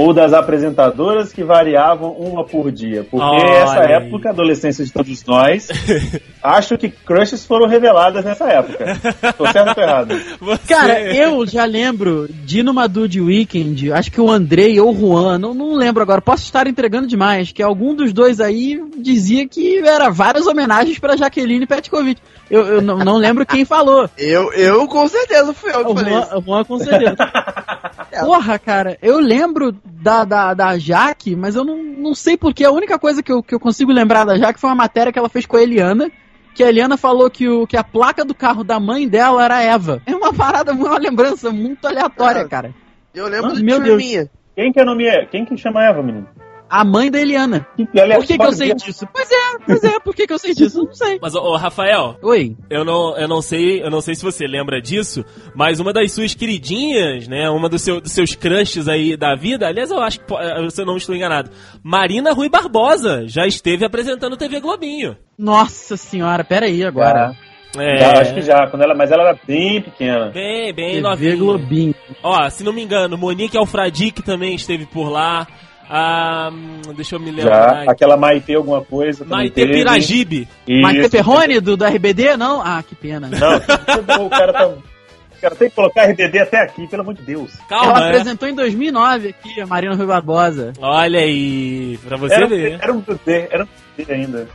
ou das apresentadoras que variavam uma por dia? Porque Olha essa aí. época, a adolescência de todos nós, acho que crushes foram reveladas nessa época. Tô certo ou errado? Você- Cara, eu já lembro de numa Dude Weekend, acho que o Andrei ou o Juan, não, não lembro agora, posso estar entregando demais, que algum dos dois aí dizia que era várias homenagens pra Jaqueline Petkovic. Eu, eu não, não lembro quem falou. Eu, eu com certeza fui eu que O falei Juan, isso. o Juan com certeza. Porra, cara, eu lembro da, da, da Jaque, mas eu não, não sei porque. A única coisa que eu, que eu consigo lembrar da Jaque foi uma matéria que ela fez com a Eliana. Que a Eliana falou que, o, que a placa do carro da mãe dela era Eva. É uma parada, uma lembrança muito aleatória, cara. Eu lembro Ah, de meu Deus. minha. Quem que é o nome? é? Quem que chama Eva, menino? A mãe da Eliana. É Por que, que eu sei disso? Pois é, pois é, por que, que eu sei disso? Não sei. Mas, ô, Rafael, Oi. Eu não, eu não sei, eu não sei se você lembra disso, mas uma das suas queridinhas, né, uma dos, seu, dos seus crushes aí da vida, aliás, eu acho que eh, se eu não estou enganado, Marina Rui Barbosa já esteve apresentando TV Globinho. Nossa senhora, peraí agora. É, Já, acho que já, quando ela, mas ela era bem pequena. Bem, bem TV novinha. Globinho. Ó, se não me engano, Monique Alfradique também esteve por lá. Ah, deixa eu me Já, lembrar. aquela Maite alguma coisa. Maite teve. Piragibe. Mas Isso. Pepperoni do, do RBD? Não? Ah, que pena. Não, o cara tá. O cara tem que colocar RBD até aqui, pelo amor de Deus. Ela Calma, né? apresentou em 2009 aqui, a Marina Rui Barbosa. Olha aí, pra você Era, ver. era um bebê, era um bebê ainda.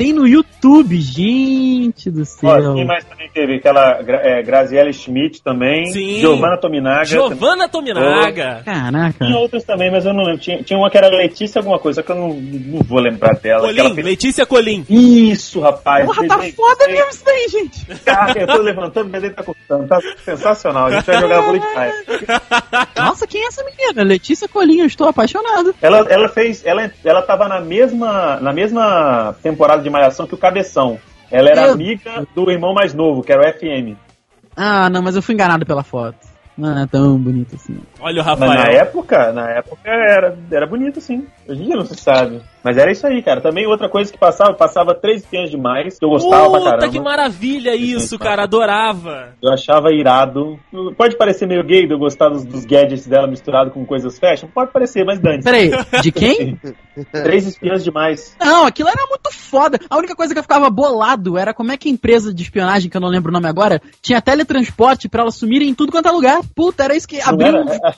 Tem no YouTube, gente do céu. Ó, quem mais também teve? Aquela é, Graziella Schmidt também. Sim. Giovanna Tominaga. Giovanna Tominaga. Caraca. Tinha outras também, mas eu não lembro. Tinha, tinha uma que era Letícia alguma coisa, só que eu não, não vou lembrar dela. Colim, fez- Letícia Colim. Isso, rapaz. Porra, tá foda mesmo isso daí, gente. Cara, eu tô levantando, o desenho tá cortando. Tá sensacional. A gente vai jogar vôlei de praia. Nossa, quem é essa menina? Letícia Colinho, eu estou apaixonado. Ela, ela fez. Ela, ela tava na mesma, na mesma temporada de Malhação que o Cabeção. Ela era Meu amiga do irmão mais novo, que era o FM. Ah, não, mas eu fui enganado pela foto. Não é tão bonito assim. Olha o Mas na Rafael. época, na época era, era bonito, sim. Hoje em dia não se sabe. Mas era isso aí, cara. Também outra coisa que passava, passava três espiãs demais, que eu gostava pra Puta, caramba. que maravilha isso, cara. Adorava. Eu achava irado. Pode parecer meio gay de eu gostar dos, dos gadgets dela misturado com coisas fashion? Pode parecer, mas dane Peraí, de quem? Três espiãs demais. Não, aquilo era muito foda. A única coisa que eu ficava bolado era como é que a empresa de espionagem, que eu não lembro o nome agora, tinha teletransporte pra elas sumirem em tudo quanto é lugar. Puta, era isso que abriu, era?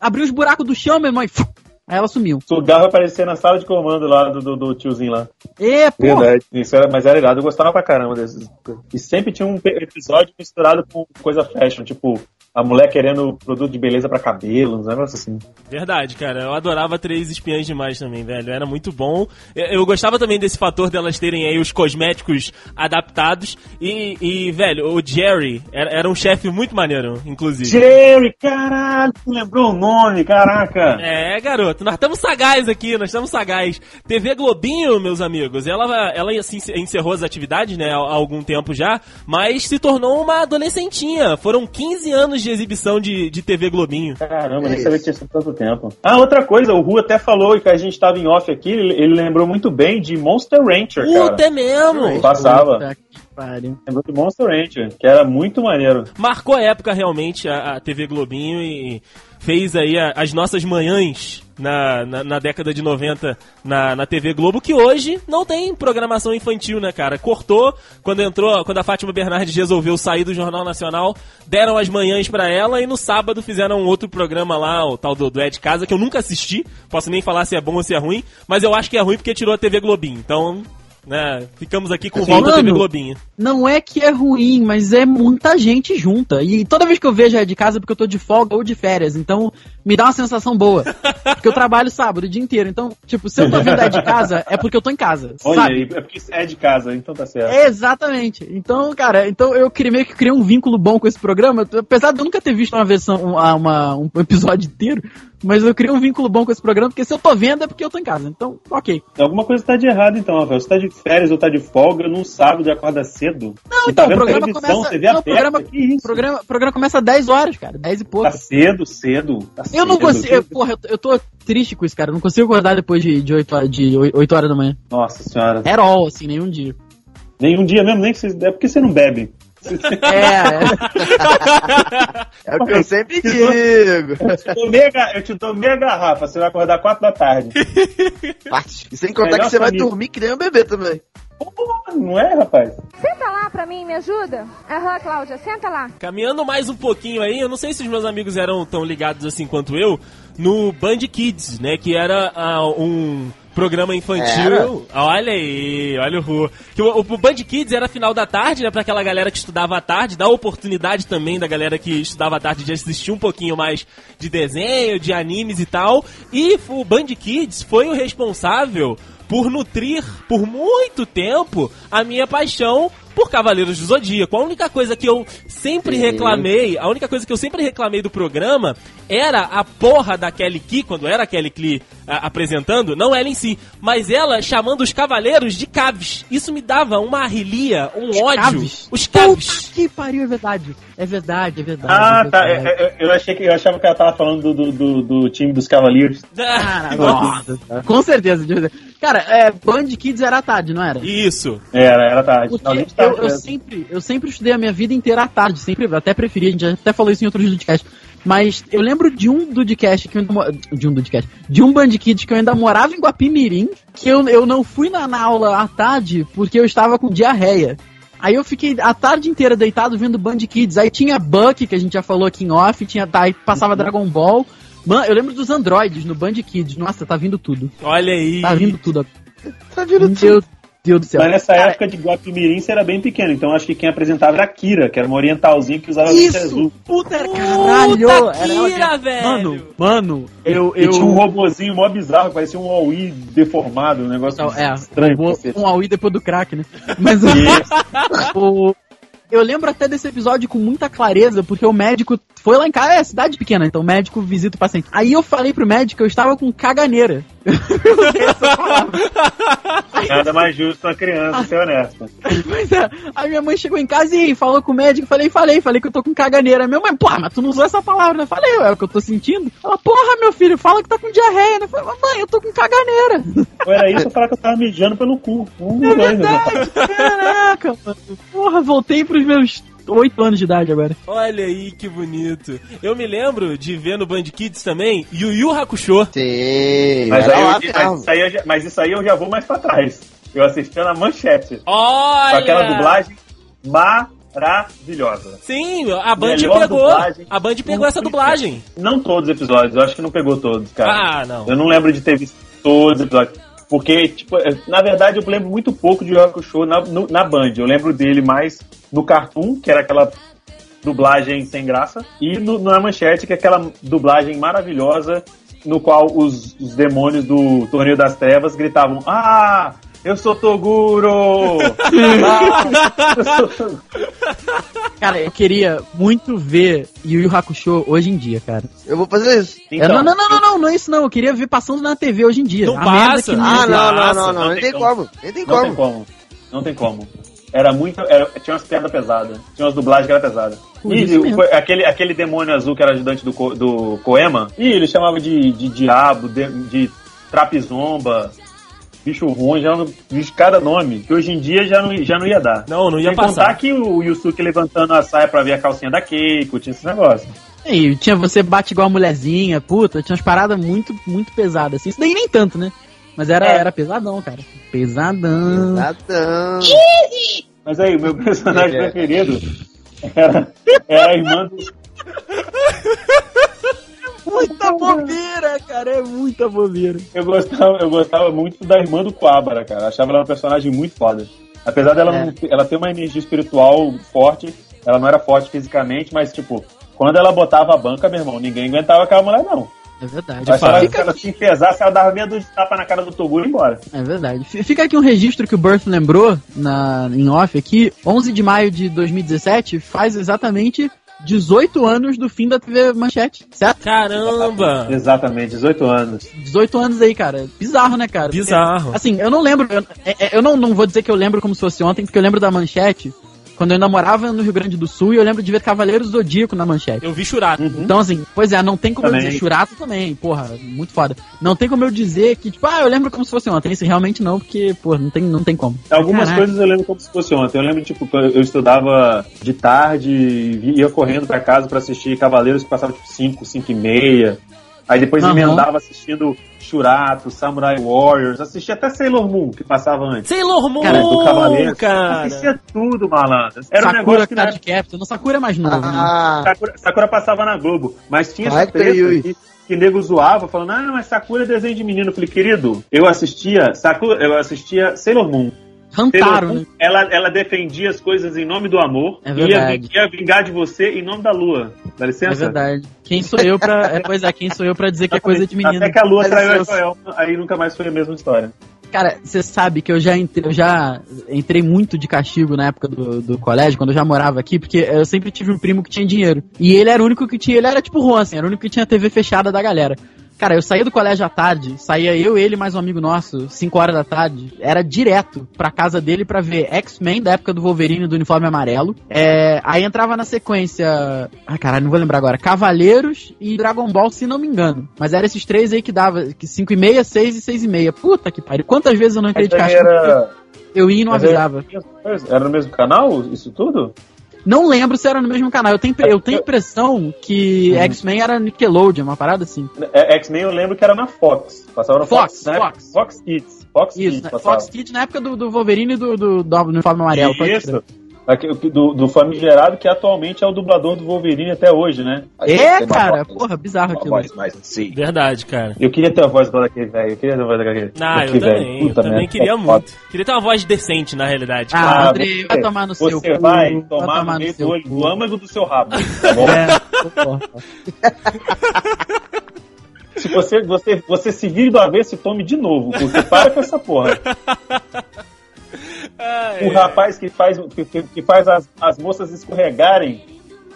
abriu os buracos do chão, meu irmão, e aí ela sumiu. Sugar vai aparecer na sala de comando lá do, do, do tiozinho lá. E, pô, Verdade. Isso era, mas era irado. Eu gostava pra caramba desses. E sempre tinha um episódio misturado com coisa fashion, tipo, a mulher querendo produto de beleza pra cabelo, uns negócios assim. Verdade, cara. Eu adorava Três Espiãs Demais também, velho. Era muito bom. Eu, eu gostava também desse fator delas terem aí os cosméticos adaptados. E, e, velho, o Jerry era, era um chefe muito maneiro, inclusive. Jerry, caralho, tu lembrou o nome, caraca. É, garoto, nós estamos sagaz aqui, nós estamos sagaz. TV Globinho, meus amigos, ela, ela assim, encerrou as atividades, né, há, há algum tempo já, mas se tornou uma adolescentinha. Foram 15 anos de exibição de, de TV Globinho. Caramba, nem É sabia que tinha sido tanto tempo. Ah, outra coisa, o Ru até falou que a gente tava em off aqui, ele, ele lembrou muito bem de Monster Rancher, cara. Puta, é mesmo! Passava. Puta pariu. Lembrou de Monster Rancher, que era muito maneiro. Marcou a época realmente a, a TV Globinho e fez aí a- as nossas manhãs na, na, na década de 90 na, na TV Globo, que hoje não tem programação infantil, né, cara? Cortou quando entrou, quando a Fátima Bernardes resolveu sair do Jornal Nacional, deram as manhãs pra ela e no sábado fizeram um outro programa lá, o tal do, do Ed Casa, que eu nunca assisti, posso nem falar se é bom ou se é ruim, mas eu acho que é ruim porque tirou a TV Globinho, então né? Ficamos aqui com Assim, volta TV mano, Globinho. Não é que é ruim, mas é muita gente junta. E toda vez que eu vejo é de casa é porque eu tô de folga ou de férias. Então me dá uma sensação boa. Porque eu trabalho sábado o dia inteiro. Então, tipo, se eu tô vendo é de casa, é porque eu tô em casa. Olha sabe? aí, é porque é de casa, então tá certo. Exatamente. Então, cara, então eu queria meio que criar um vínculo bom com esse programa. Apesar de eu nunca ter visto uma versão, uma, uma- um episódio inteiro, mas eu criei um vínculo bom com esse programa, porque se eu tô vendo é porque eu tô em casa. Então, ok. Alguma coisa tá de errado então, Rafael. Você tá de férias ou tá de folga num sábado e acorda cedo? Não, tá então, o vendo programa televisão, começa. Não, o programa, programa, programa começa às 10 horas, cara. 10 e pouco. Tá cedo, cedo. Tá Eu não consigo. eu- Porra, eu, eu tô triste com isso, cara. Eu não consigo acordar depois de, de, 8, horas, de 8 horas da manhã. Nossa senhora. At all, assim, nenhum dia. Nenhum dia mesmo, nem que você. É porque você não bebe. É, É o que eu sempre digo. Eu te dou meia, eu te dou meia garrafa, você vai acordar 4 da tarde. E sem contar Melhor que você vai família. dormir que nem um bebê também. Porra, não é, rapaz? Senta lá pra mim, me ajuda. Aham, Cláudia, senta lá. Caminhando mais um pouquinho aí, eu não sei se os meus amigos eram tão ligados assim quanto eu, no Band Kids, né? Que era ah, um programa infantil. Olha aí, olha o Ru. Que o, o Band Kids era final da tarde, né? Pra aquela galera que estudava à tarde, dá oportunidade também da galera que estudava à tarde de assistir um pouquinho mais de desenho, de animes e tal. E o Band Kids foi o responsável por nutrir por muito tempo a minha paixão por Cavaleiros do Zodíaco. A única coisa que eu sempre reclamei, a única coisa que eu sempre reclamei do programa era a porra da Kelly Key, quando era a Kelly Key a- apresentando, não ela em si, mas ela chamando os Cavaleiros de Caves. Isso me dava uma arrelia, um ódio. Caves? Os Caves. Puta que pariu, é verdade. É verdade, é verdade. Ah, é tá. verdade. é- é- Eu, achei que, eu achava que ela tava falando do, do, do, do time dos Cavaleiros. Ah, Nossa, com certeza. Cara, é, Band Kids era à tarde, não era? Isso. Era, era tarde. Eu, tarde eu mesmo. sempre, eu sempre estudei a minha vida inteira à tarde, sempre, até preferi, a gente até falou isso em outros podcasts. Mas eu lembro de um Dudcast que eu ainda, de um Dudcast, de um Band Kids que eu ainda morava em Guapimirim, que eu, eu não fui na, na aula à tarde porque eu estava com diarreia. Aí eu fiquei a tarde inteira deitado vendo Band Kids. Aí tinha Buck, que a gente já falou aqui em off, tinha, aí passava Dragon Ball. Mano, eu lembro dos androides no Band Kids. Nossa, tá vindo tudo. Olha aí. Tá vindo tudo. Tá vindo Meu Deus do céu. Mas nessa Cara, época de Guapimirim você era bem pequeno, então acho que quem apresentava era a Kira, que era uma orientalzinha que usava lente Isso! azul. Puta, era Puta, caralho! Era ela Kira, que- velho! Mano, mano, eu. E eu... tinha um robozinho mó bizarro, parecia um Aoi deformado, um negócio Não, é, estranho. um, um Aui depois do crack, né? Mas o, eu lembro até desse episódio com muita clareza, porque o médico foi lá em casa, é cidade pequena, então o médico visita o paciente. Aí eu falei pro médico que eu estava com caganeira. Nada mais justo uma criança, ser honesta. Pois é, aí minha mãe chegou em casa e falou com o médico, falei, falei, falei que eu tô com caganeira. Minha mãe, porra, mas tu não usou essa palavra, né? Falei, é o que eu tô sentindo. Ela, porra, meu filho, fala que tá com diarreia, né? Falei, mãe, eu tô com caganeira. Ou era isso ou falar que eu tava mijando pelo cu. Um É né? verdade, caraca, mano. Porra, voltei pros meus 8 anos de idade agora. Olha aí que bonito. Eu me lembro de ver no Band Kids também Yu Yu Hakusho. Sim, Mas, aí eu- mas, isso aí eu já, mas isso aí eu já vou mais pra trás. Eu assistia na manchete. Olha! Com aquela dublagem maravilhosa. Sim, a Band Melhor pegou. dublagem. A Band pegou essa dublagem. Não todos os episódios, eu acho que não pegou todos, cara. Ah, não. Eu não lembro de ter visto todos os episódios. Porque, tipo, é, na verdade eu lembro muito pouco de Yu Hakusho na, no- na Band. Eu lembro dele mais no Cartoon, que era aquela dublagem sem graça, e no, na Manchete, que é aquela dublagem maravilhosa no qual os, os demônios do Torneio das Trevas gritavam Ah, eu sou Toguro! ah, eu sou Toguro! Cara, eu queria muito ver Yu Yu Hakusho hoje em dia, cara. Eu vou fazer isso. É, não, não, não, não, não, não é isso não. Eu queria ver passando na TV hoje em dia. Não A merda passa. que Ah, não, não, não, não, não nem tem como. como. Nem tem Não tem como. como. Não tem como. Era muito. Era, tinha umas piadas pesadas. Tinha umas dublagens que era pesada. Por E foi aquele, aquele demônio azul que era ajudante do, do Koema. E ele chamava de, de diabo, de, de trapizomba, bicho ruim, já não, bicho, cada nome. Que hoje em dia já não, já não ia dar. Não, não ia Sem contar passar. que o Yusuke levantando a saia pra ver a calcinha da Keiko, tinha esse negócio. E tinha você bate igual a mulherzinha, puta, tinha umas paradas muito, muito pesadas, assim. Isso daí nem tanto, né? Mas era, É. era pesadão, cara. Pesadão. Exatão. Mas aí, o meu personagem É. preferido era, era a irmã do. muita bobeira, cara. É muita bobeira. Eu gostava, eu gostava muito da irmã do Quabara, cara. Achava ela um personagem muito foda. Apesar dela É. não ter- ela ter uma energia espiritual forte, ela não era forte fisicamente, mas tipo, quando ela botava a banca, meu irmão, ninguém aguentava aquela mulher, não. É verdade. Eu achava que Fica, ela se pesasse, ela dava meia dúzia de tapa na cara do Toguro e embora. é verdade. Fica aqui um registro que o Birth lembrou na, em off aqui. 11 de maio de 2017 faz exatamente 18 anos do fim da TV Manchete, certo? Caramba! Exatamente, 18 anos. 18 anos aí, cara. Bizarro, né, cara? Bizarro. Assim, eu não lembro. Eu, é- é- eu não, não vou dizer que eu lembro como se fosse ontem, porque eu lembro da manchete quando eu ainda morava no Rio Grande do Sul e eu lembro de ver Cavaleiros do Zodíaco na manchete. Eu vi churato. Então, assim, pois é, não tem como eu Também. dizer churato também, porra, muito foda. Não tem como eu dizer que, tipo, ah, eu lembro como se fosse ontem. Isso realmente não, porque, pô, não tem, não tem como. Algumas Caraca. coisas eu lembro como se fosse ontem. Eu lembro, tipo, eu estudava de tarde, ia correndo pra casa pra assistir Cavaleiros que passava, tipo, 5, 5 e meia. Aí depois Aham. emendava assistindo Churato, Samurai Warriors, assistia até Sailor Moon, que passava antes. Sailor Moon, Cara, do Cavaleiro. cara. Assistia tudo, malandro. Era um Sakura negócio que na Card Captor. Não, Sakura é mais novo, né? Ah, Sakura, Sakura passava na Globo, mas tinha essa Factor treta que nego zoava, falando, ah, mas Sakura é desenho de menino. Eu falei, querido, eu assistia Sakura, eu assistia Sailor Moon. Rantaro, né? ela, ela defendia as coisas em nome do amor É e ia, ia vingar de você em nome da lua. Dá É licença? verdade. Quem sou eu pra. É, pois é, quem sou eu pra dizer que é coisa de menino? Até que a lua Mas traiu a eu- Joelma, aí nunca mais foi a mesma história. Cara, você sabe que eu já, entrei, eu já entrei muito de castigo na época do, do colégio, quando eu já morava aqui, porque eu sempre tive um primo que tinha dinheiro. E ele era o único que tinha, ele era tipo o Juan, assim, era o único que tinha TV fechada da galera. Cara, eu saía do colégio à tarde, saía eu, ele e mais um amigo nosso, 5 horas da tarde, era direto pra casa dele pra ver X-Men da época do Wolverine do uniforme amarelo. É, aí entrava na sequência. Ai, caralho, não vou lembrar agora. Cavaleiros e Dragon Ball, se não me engano. Mas eram esses três aí que dava, que 5 e meia, 6 e 6 e meia. Puta que pariu. Quantas vezes eu não entrei de castigo? era, Eu ia e não mas avisava. era, era no mesmo canal, isso tudo? Não lembro se era no mesmo canal. Eu tenho, eu tenho impressão que Uhum. X-Men era Nickelodeon, uma parada assim. É, X-Men eu lembro que era na Fox. Passava no Fox, Fox, né? Fox. Fox Kids. Fox Isso, Kids né? Fox Kids na época do, do Wolverine e do, do, do uniforme amarelo. Isso. Do, do famigerado que atualmente é o dublador do Wolverine até hoje, né? É, cara, porra, bizarro aquilo. mais assim. Verdade, cara. Eu queria ter a voz daquele velho. Eu queria ter a voz daquele. Ah, eu também. Eu também merda, queria é foda. muito. Queria ter uma voz decente, na realidade. Ah, Andrei, você- vai tomar no seu Você cu. vai tomar no meio do seu olho, do âmago do seu rabo, tá bom? É, porra. Se você, você, você se vire do avesso e tome de novo, porque para com essa porra. O rapaz que faz, que, que- faz as, as moças escorregarem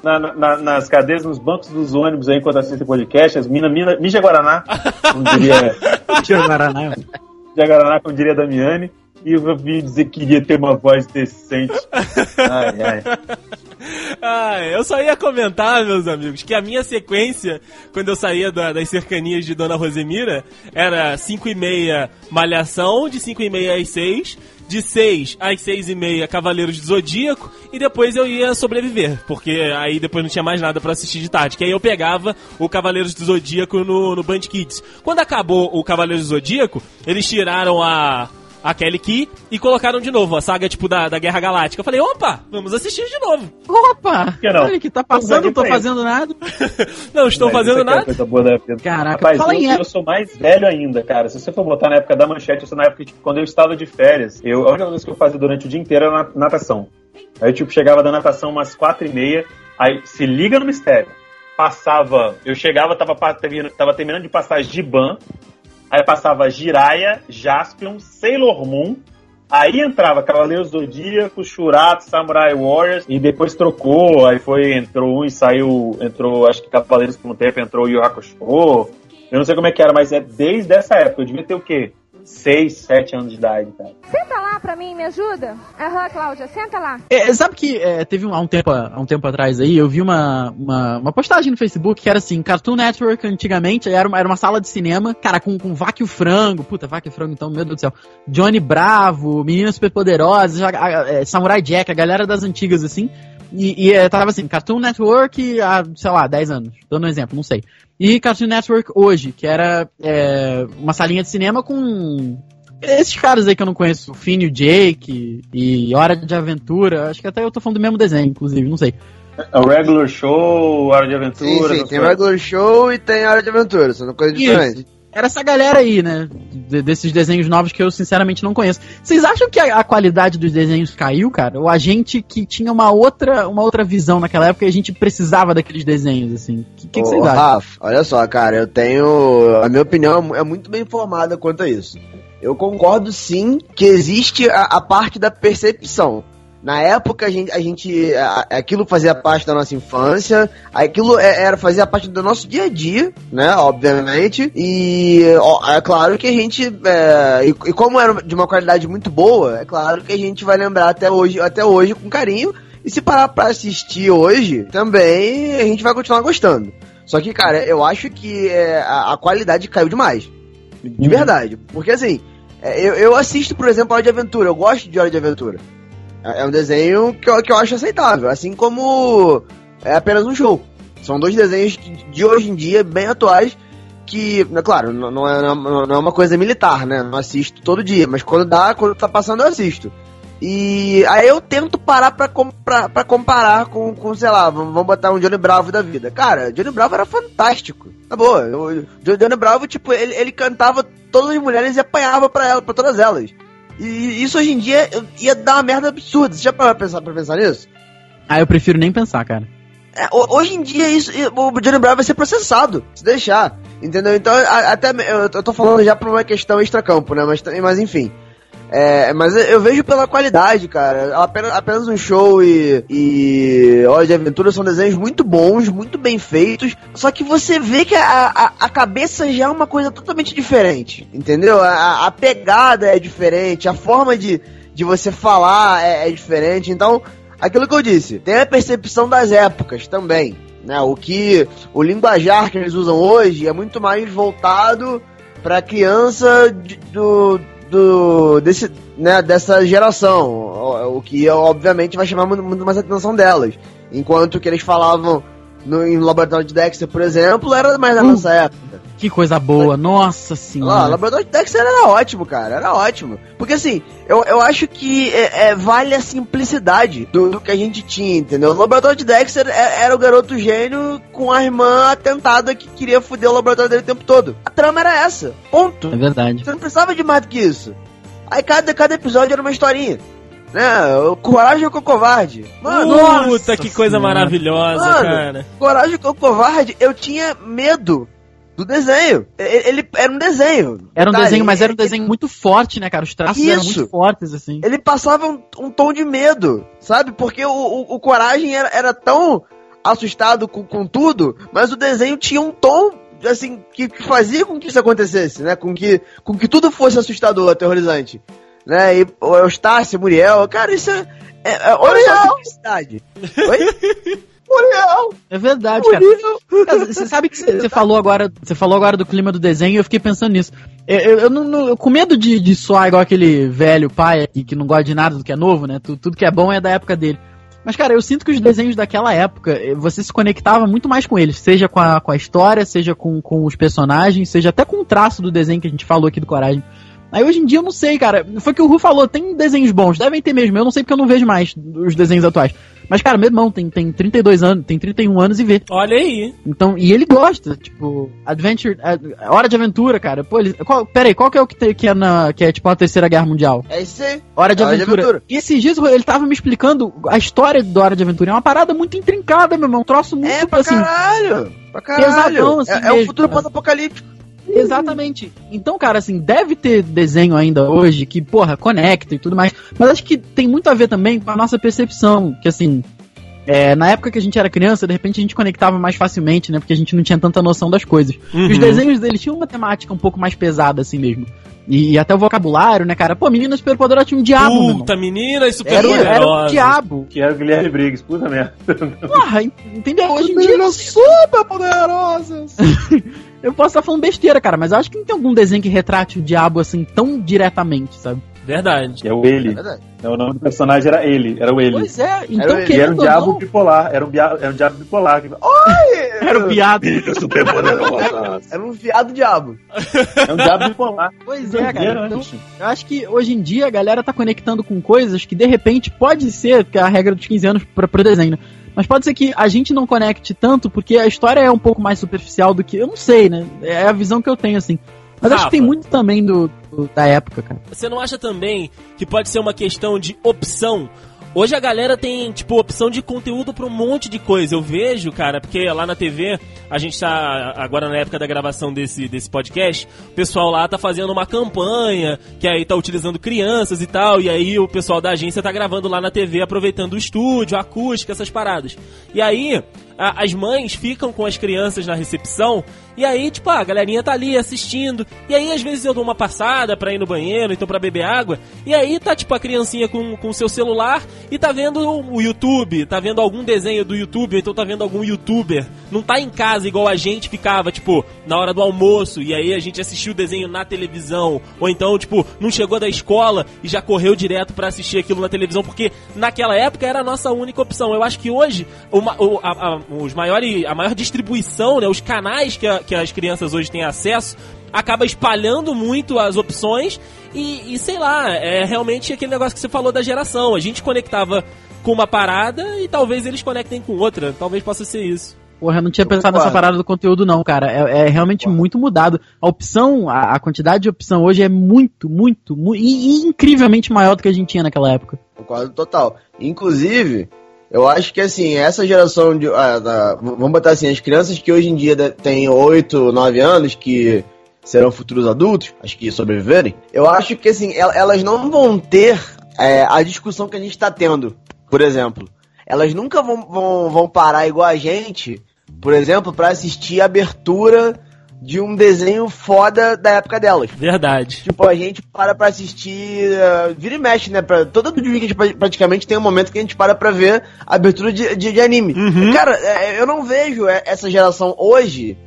na- na- nas cadeiras, nos bancos dos ônibus aí enquanto assistem podcast, as mina, mina, mija Guaraná, como diria, o Guaraná. mija Guaraná, como diria Damiani, e eu vi dizer que queria ter uma voz decente. Ai, ai. Ah, eu só ia comentar, meus amigos, que a minha sequência, quando eu saía da- das cercanias de Dona Rosemira, era 5 e meia Malhação, de 5 e meia às 6, de 6 às 6 e meia Cavaleiros do Zodíaco, e depois eu ia sobreviver, porque aí depois não tinha mais nada pra assistir de tarde, que aí eu pegava o Cavaleiros do Zodíaco no, no Band Kids. Quando acabou o Cavaleiros do Zodíaco, eles tiraram a... A Kelly Key e colocaram de novo a saga tipo da, da Guerra Galáctica. Eu falei, opa, vamos assistir de novo. Opa! que não? Olha que tá passando, não tô fazendo nada. Não estou Mas fazendo é nada. coisa boa da vida. Caraca, Rapaz, fala eu, em eu sou mais velho ainda, cara. Se você for botar na época da manchete, eu sou na época tipo, quando eu estava de férias. Eu, a única coisa que eu fazia durante o dia inteiro era na- natação. Aí eu tipo, chegava da natação umas quatro e meia, aí se liga no mistério. Passava, eu chegava, tava, tava terminando de passar Giban, aí passava Jiraya, Jaspion, Sailor Moon, Aí entrava Cavaleiros do Zodíaco, Shurato, Samurai Warriors, e depois trocou, aí foi, entrou um e saiu, entrou, acho que Cavaleiros por um tempo, entrou Yu Hakusho. Eu não sei como é que era, mas é desde essa época, eu devia ter o quê? 6, 7 anos de idade, cara. Senta lá pra mim, me ajuda. Aham, Cláudia, senta lá. É, sabe que é, teve um, há, um tempo, há um tempo atrás aí, eu vi uma, uma, uma postagem no Facebook que era assim, Cartoon Network antigamente, era uma, era uma sala de cinema, cara, com, com Vaca e o Frango, puta, Vaca e o Frango então, meu Deus do céu, Johnny Bravo, Meninas Superpoderosas, a- a- é, Samurai Jack, a galera das antigas assim, e, e é, tava assim, Cartoon Network há, sei lá, 10 anos, dando um exemplo, não sei. E Cartoon Network hoje, que era é, uma salinha de cinema com esses caras aí que eu não conheço, o Finn e o Jake, e Hora de Aventura, acho que até eu tô falando do mesmo desenho, inclusive, não sei. É o Regular Show, Hora de Aventura. Sim, sim, tem coisas. regular show e tem a hora de aventura, são coisas diferentes. Era essa galera aí, né? de- desses desenhos novos que eu sinceramente não conheço. Vocês acham que a, a qualidade dos desenhos caiu, cara? Ou a gente que tinha uma outra, uma outra visão naquela época e a gente precisava daqueles desenhos, assim? O que, que, que vocês acham? Rafa, olha só, cara, eu tenho. A minha opinião é é muito bem formada quanto a isso. Eu concordo sim que existe a, a parte da percepção. Na época a gente, a gente a- aquilo fazia parte da nossa infância, aquilo é- era fazia parte do nosso dia a dia, né? Obviamente. E ó, é claro que a gente é, e, e como era de uma qualidade muito boa, é claro que a gente vai lembrar até hoje, até hoje com carinho. E se parar pra assistir hoje, também a gente vai continuar gostando. Só que, cara, eu acho que é, a, a qualidade caiu demais. De verdade. Porque assim, é, eu, eu assisto, por exemplo, Hora de Aventura. Eu gosto de Hora de Aventura. É, é um desenho que eu, que eu acho aceitável. Assim como é apenas um show. São dois desenhos de, hoje em dia, bem atuais, que, né, claro, não, é, não é uma coisa militar, né? Não assisto todo dia, mas quando dá, quando tá passando, eu assisto. E aí eu tento parar pra, comprar, pra comparar com, com, sei lá, vamos vamos botar um Johnny Bravo da vida. Cara, Johnny Bravo era fantástico. Tá boa. O Jo- Johnny Bravo, tipo, ele, ele cantava todas as mulheres e apanhava pra, ela, pra todas elas. E isso hoje em dia ia dar uma merda absurda. Você já parou pra pensar, pra pensar nisso? Ah, eu prefiro nem pensar, cara. É, ho- hoje em dia isso, o Johnny Bravo vai ser processado, se deixar. Entendeu? Então, a- até eu, eu tô falando já por uma questão extracampo, né? Mas, mas enfim. É, mas eu- vejo pela qualidade, cara. Apenas, apenas um show e, e Hora de Aventura são desenhos muito bons, muito bem feitos. Só que você vê que a, a, a cabeça já é uma coisa totalmente diferente. Entendeu? A, a pegada é diferente, a forma de, de você falar é, é diferente. Então, aquilo que eu disse, tem a percepção das épocas também. Né? O que o linguajar que eles usam hoje é muito mais voltado para criança de- do, do desse, né, dessa geração, o, o que obviamente vai chamar muito, muito mais atenção delas. Enquanto que eles falavam no, em Laboratório de Dexter, por exemplo, era mais da Uh. nossa época. Que coisa boa, nossa senhora. Laboratório de Dexter era ótimo, cara, era ótimo. Porque assim, eu, eu acho que é, é, vale a simplicidade do, do que a gente tinha, entendeu? O Laboratório de Dexter é- era o garoto gênio com a irmã atentada que queria foder o laboratório dele o tempo todo. A trama era essa, ponto. É verdade. Você não precisava de mais do que isso. Aí cada, cada episódio era uma historinha. Né? O Coragem com o Covarde. Mano, Puta, nossa que coisa senhora. maravilhosa, Mano. cara. Coragem com o Covarde, eu tinha medo do desenho. Ele, ele era um desenho. Era um Detalhe, desenho, mas era um ele- desenho muito forte, né, cara? Os traços eram Isso. muito fortes, assim. Ele passava um, um tom de medo, sabe? Porque o, o, o Coragem era, era tão assustado com, com tudo, mas o desenho tinha um tom, assim, que, que fazia com que isso acontecesse, né? Com que, com que tudo fosse assustador, aterrorizante. Né? E o Eustácio, Muriel, cara, isso é. é, é olha só a simplicidade. Oi? Muriel! É verdade, cara. Cara, Você sabe que você falou agora, você falou agora do clima do desenho e eu fiquei pensando nisso. Eu, eu, eu não, não- eu com medo de, de soar igual aquele velho pai que, que não gosta de nada do que é novo, né? Tu- tudo que é bom é da época dele. Mas, cara, eu sinto que os desenhos daquela época, eh, você se conectava muito mais com eles, seja com a, com a história, seja com, com os personagens, seja até com o traço do desenho que a gente falou aqui do Coragem. Aí hoje em dia eu não sei, cara. Foi o que o Ru falou, tem desenhos bons, devem ter mesmo. Eu não sei porque eu não vejo mais os desenhos atuais. Mas, cara, meu irmão tem, tem 32 anos, tem 31 anos e vê. Olha aí. Então, e ele gosta, tipo, Adventure, é, Hora de Aventura, cara. Pô, ele, qual, pera aí, qual que é o que, tem, que é na, que é tipo a Terceira Guerra Mundial? É isso aí. Hora de Hora de Aventura. Aventura. E esses dias ele tava me explicando a história do Hora de Aventura. É uma parada muito intrincada, meu irmão. Um troço muito, É pra assim, caralho! Pra caralho! pesadão, assim é, é o mesmo, futuro pós-apocalíptico. Exatamente. Então, cara, assim, deve ter desenho ainda hoje que, porra, conecta e tudo mais. Mas acho que tem muito a ver também com a nossa percepção. Que, assim, é, na época que a gente era criança, de repente a gente conectava mais facilmente, né? Porque a gente não tinha tanta noção das coisas. Uhum. E os desenhos dele tinham uma temática um pouco mais pesada, assim mesmo. E, até o vocabulário, né, cara? Pô, menina superpoderosa tinha um diabo. Puta, meninas super Era, era um poderosas. diabo. Que era o Guilherme Briggs, puta merda. Porra, en- entendeu? Hoje em dia. super poderosas! Eu posso estar falando besteira, cara, mas eu acho que não tem algum desenho que retrate o diabo assim tão diretamente, sabe? Verdade. É o ele. É verdade. É, o nome do personagem era ele, era o ele. Pois é, então ele, E era querendo um diabo não, bipolar, era um, dia- era um diabo bipolar. que- era o piado. super poderosa. Era um fiado diabo. É um diabo bipolar. Pois é, cara. né, Então, eu acho que hoje em dia a galera tá conectando com coisas que de repente pode ser, que é a regra dos 15 anos pra, pro desenho, né? Mas pode ser que a gente não conecte tanto porque a história é um pouco mais superficial do que. Eu não sei, né? É a visão que eu tenho, assim. Mas acho Rafa. que tem muito também do, do- da época, cara. Você não acha também que pode ser uma questão de opção? Hoje a galera tem, tipo, opção de conteúdo pra um monte de coisa. Eu vejo, cara, porque lá na TV, a gente tá, agora na época da gravação desse, desse podcast, o pessoal lá tá fazendo uma campanha, que aí tá utilizando crianças e tal, e aí o pessoal da agência tá gravando lá na TV, aproveitando o estúdio, a acústica, essas paradas. E aí, a- as mães ficam com as crianças na recepção, e aí, tipo, a galerinha tá ali assistindo, e aí às vezes eu dou uma passada pra ir no banheiro, então pra beber água, e aí tá, tipo, a criancinha com o seu celular e tá vendo o YouTube, tá vendo algum desenho do YouTube, ou então tá vendo algum youtuber. Não tá em casa igual a gente ficava, tipo, na hora do almoço, e aí a gente assistiu o desenho na televisão, ou então, tipo, não chegou da escola e já correu direto pra assistir aquilo na televisão, porque naquela época era a nossa única opção. Eu acho que hoje, uma- a, a- os maiores, a maior distribuição, né, os canais que, a- que as crianças hoje têm acesso, acaba espalhando muito as opções e, e sei lá, é realmente aquele negócio que você falou da geração. A gente conectava com uma parada e talvez eles conectem com outra. Talvez possa ser isso. Porra, eu não tinha pensado nessa concordo. parada do conteúdo, não, cara. É, é realmente muito mudado. A opção, a, a quantidade de opção hoje é muito, muito, mu- e, e incrivelmente maior do que a gente tinha naquela época. Concordo total. Inclusive, eu acho que assim, essa geração de. ah, da- vamos botar assim, as crianças que hoje em dia têm 8, 9 anos, que serão futuros adultos, acho que sobreviverem, eu acho que assim, el- elas não vão ter é, a discussão que a gente tá tendo, por exemplo. Elas nunca vão, vão, vão parar igual a gente, por exemplo, pra assistir a abertura de um desenho foda da época delas. Verdade. Tipo, a gente para pra assistir. uh, vira e mexe, né? Pra, todo domingo a gente pra- praticamente tem um momento que a gente para pra ver a abertura de, de, de anime. E, Cara, é, eu não vejo é, essa geração hoje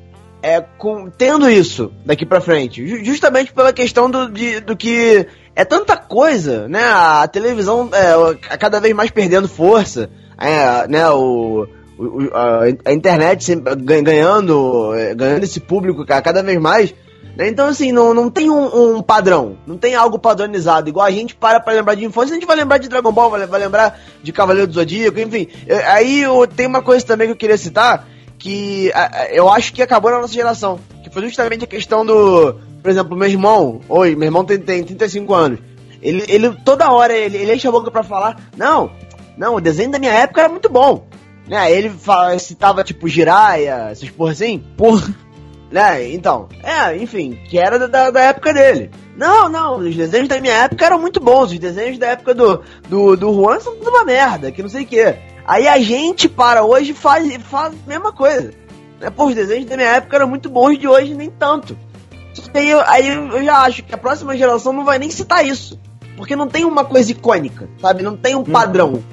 é, com, tendo isso daqui pra frente. Ju- Justamente pela questão do, de, do que é tanta coisa, né? A televisão é, cada vez mais perdendo força, é, né? O- a, internet sempre gan- ganhando, é, ganhando esse público ca- cada vez mais. né? Então, assim, não, não tem um, um padrão, não tem algo padronizado. Igual a gente para pra lembrar de infância, a gente vai lembrar de Dragon Ball, vai, vai lembrar de Cavaleiro do Zodíaco, enfim. Aí eu, tem uma coisa também que eu queria citar, que eu acho que acabou na nossa geração. Que foi justamente a questão do. Por exemplo, meu irmão, oi, meu irmão tem, tem 35 anos. Ele, ele toda hora ele, ele enche a boca pra falar, não, não, o desenho da minha época era muito bom. Né? Ele fala, citava tipo Jiraya, essas porra assim. Porra. Né? Então, é, enfim, que era da- da, época dele. Não, não, os desenhos da minha época eram muito bons. Os desenhos da época do, do, do Juan são tudo uma merda, que não sei o quê. Aí a gente para hoje e faz, faz a mesma coisa. Né? Pô, os desenhos da minha época eram muito bons, de hoje nem tanto. Só que Aí eu, aí eu já acho que a próxima geração não vai nem citar isso. Porque não tem uma coisa icônica, sabe? Não tem um padrão.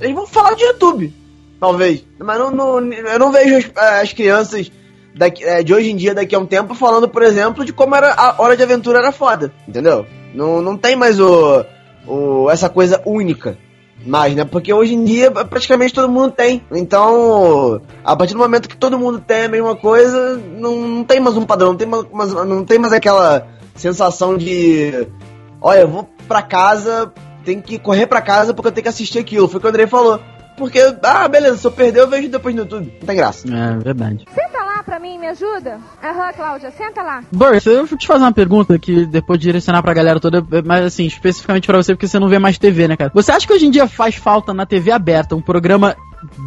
Eles vão falar de YouTube, talvez. Mas não, não- eu não vejo as, as crianças daqui- é, de hoje em dia, daqui a um tempo, falando, por exemplo, de como era a Hora de Aventura era foda. Entendeu? Não, não tem mais o, o, essa coisa única. Mais, né? Porque hoje em dia praticamente todo mundo tem. Então, a partir do momento que todo mundo tem a mesma coisa, não, não tem mais um padrão, não tem mais, não tem mais aquela sensação de. Olha, eu vou pra casa, tenho que correr pra casa porque eu tenho que assistir aquilo. Foi o que o Andrei falou. Porque, ah, beleza, se eu perder, eu vejo depois no YouTube. Não tem graça. É, verdade. Senta lá pra mim, me ajuda? Aham, Cláudia, senta lá. Burt, eu vou te fazer uma pergunta que depois de direcionar pra galera toda, mas assim, especificamente pra você, porque você não vê mais TV, né, cara? Você acha que hoje em dia faz falta na TV aberta um programa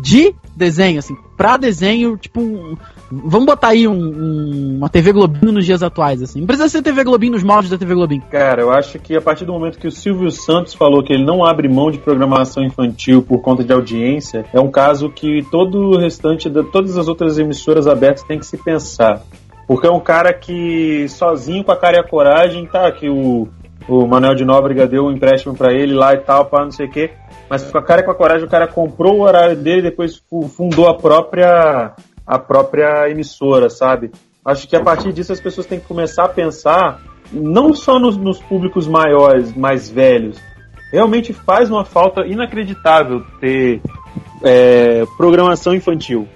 de desenho, assim, pra desenho, tipo. Vamos botar aí um- um- uma TV Globinho nos dias atuais, assim. Não precisa ser TV Globinho nos moldes da TV Globinho. Cara, eu acho que a partir do momento que o Silvio Santos falou que ele não abre mão de programação infantil por conta de audiência, é um caso que todo o restante, de todas as outras emissoras abertas tem que se pensar. Porque é um cara que sozinho com a cara e a coragem, tá, que o, o Manuel de Nóbrega deu um empréstimo pra ele lá e tal, para não sei o quê, mas com a cara e com a coragem o cara comprou o horário dele e depois fu- fundou a própria a própria emissora, sabe? Acho que a partir disso as pessoas têm que começar a pensar não só nos, nos públicos maiores, mais velhos. Realmente faz uma falta inacreditável ter é, programação infantil.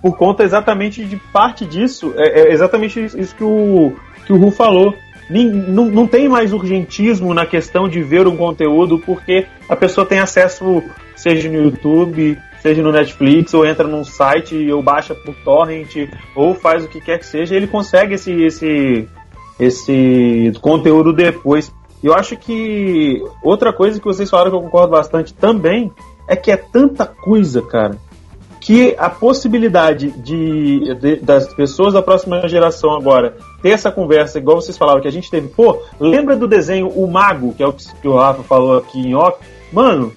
Por conta exatamente de parte disso, é, é exatamente isso que o, que o Ru falou. Não, não tem mais urgentismo na questão de ver um conteúdo porque a pessoa tem acesso, seja no YouTube, seja no Netflix, ou entra num site, ou baixa por torrent, ou faz o que quer que seja, ele consegue esse, esse, esse conteúdo depois. E eu acho que outra coisa que vocês falaram que eu concordo bastante também é que é tanta coisa, cara, que a possibilidade de, de- das pessoas da próxima geração agora ter essa conversa, igual vocês falaram que a gente teve, pô, lembra do desenho O Mago, que é o que, o Rafa falou aqui em off? Mano,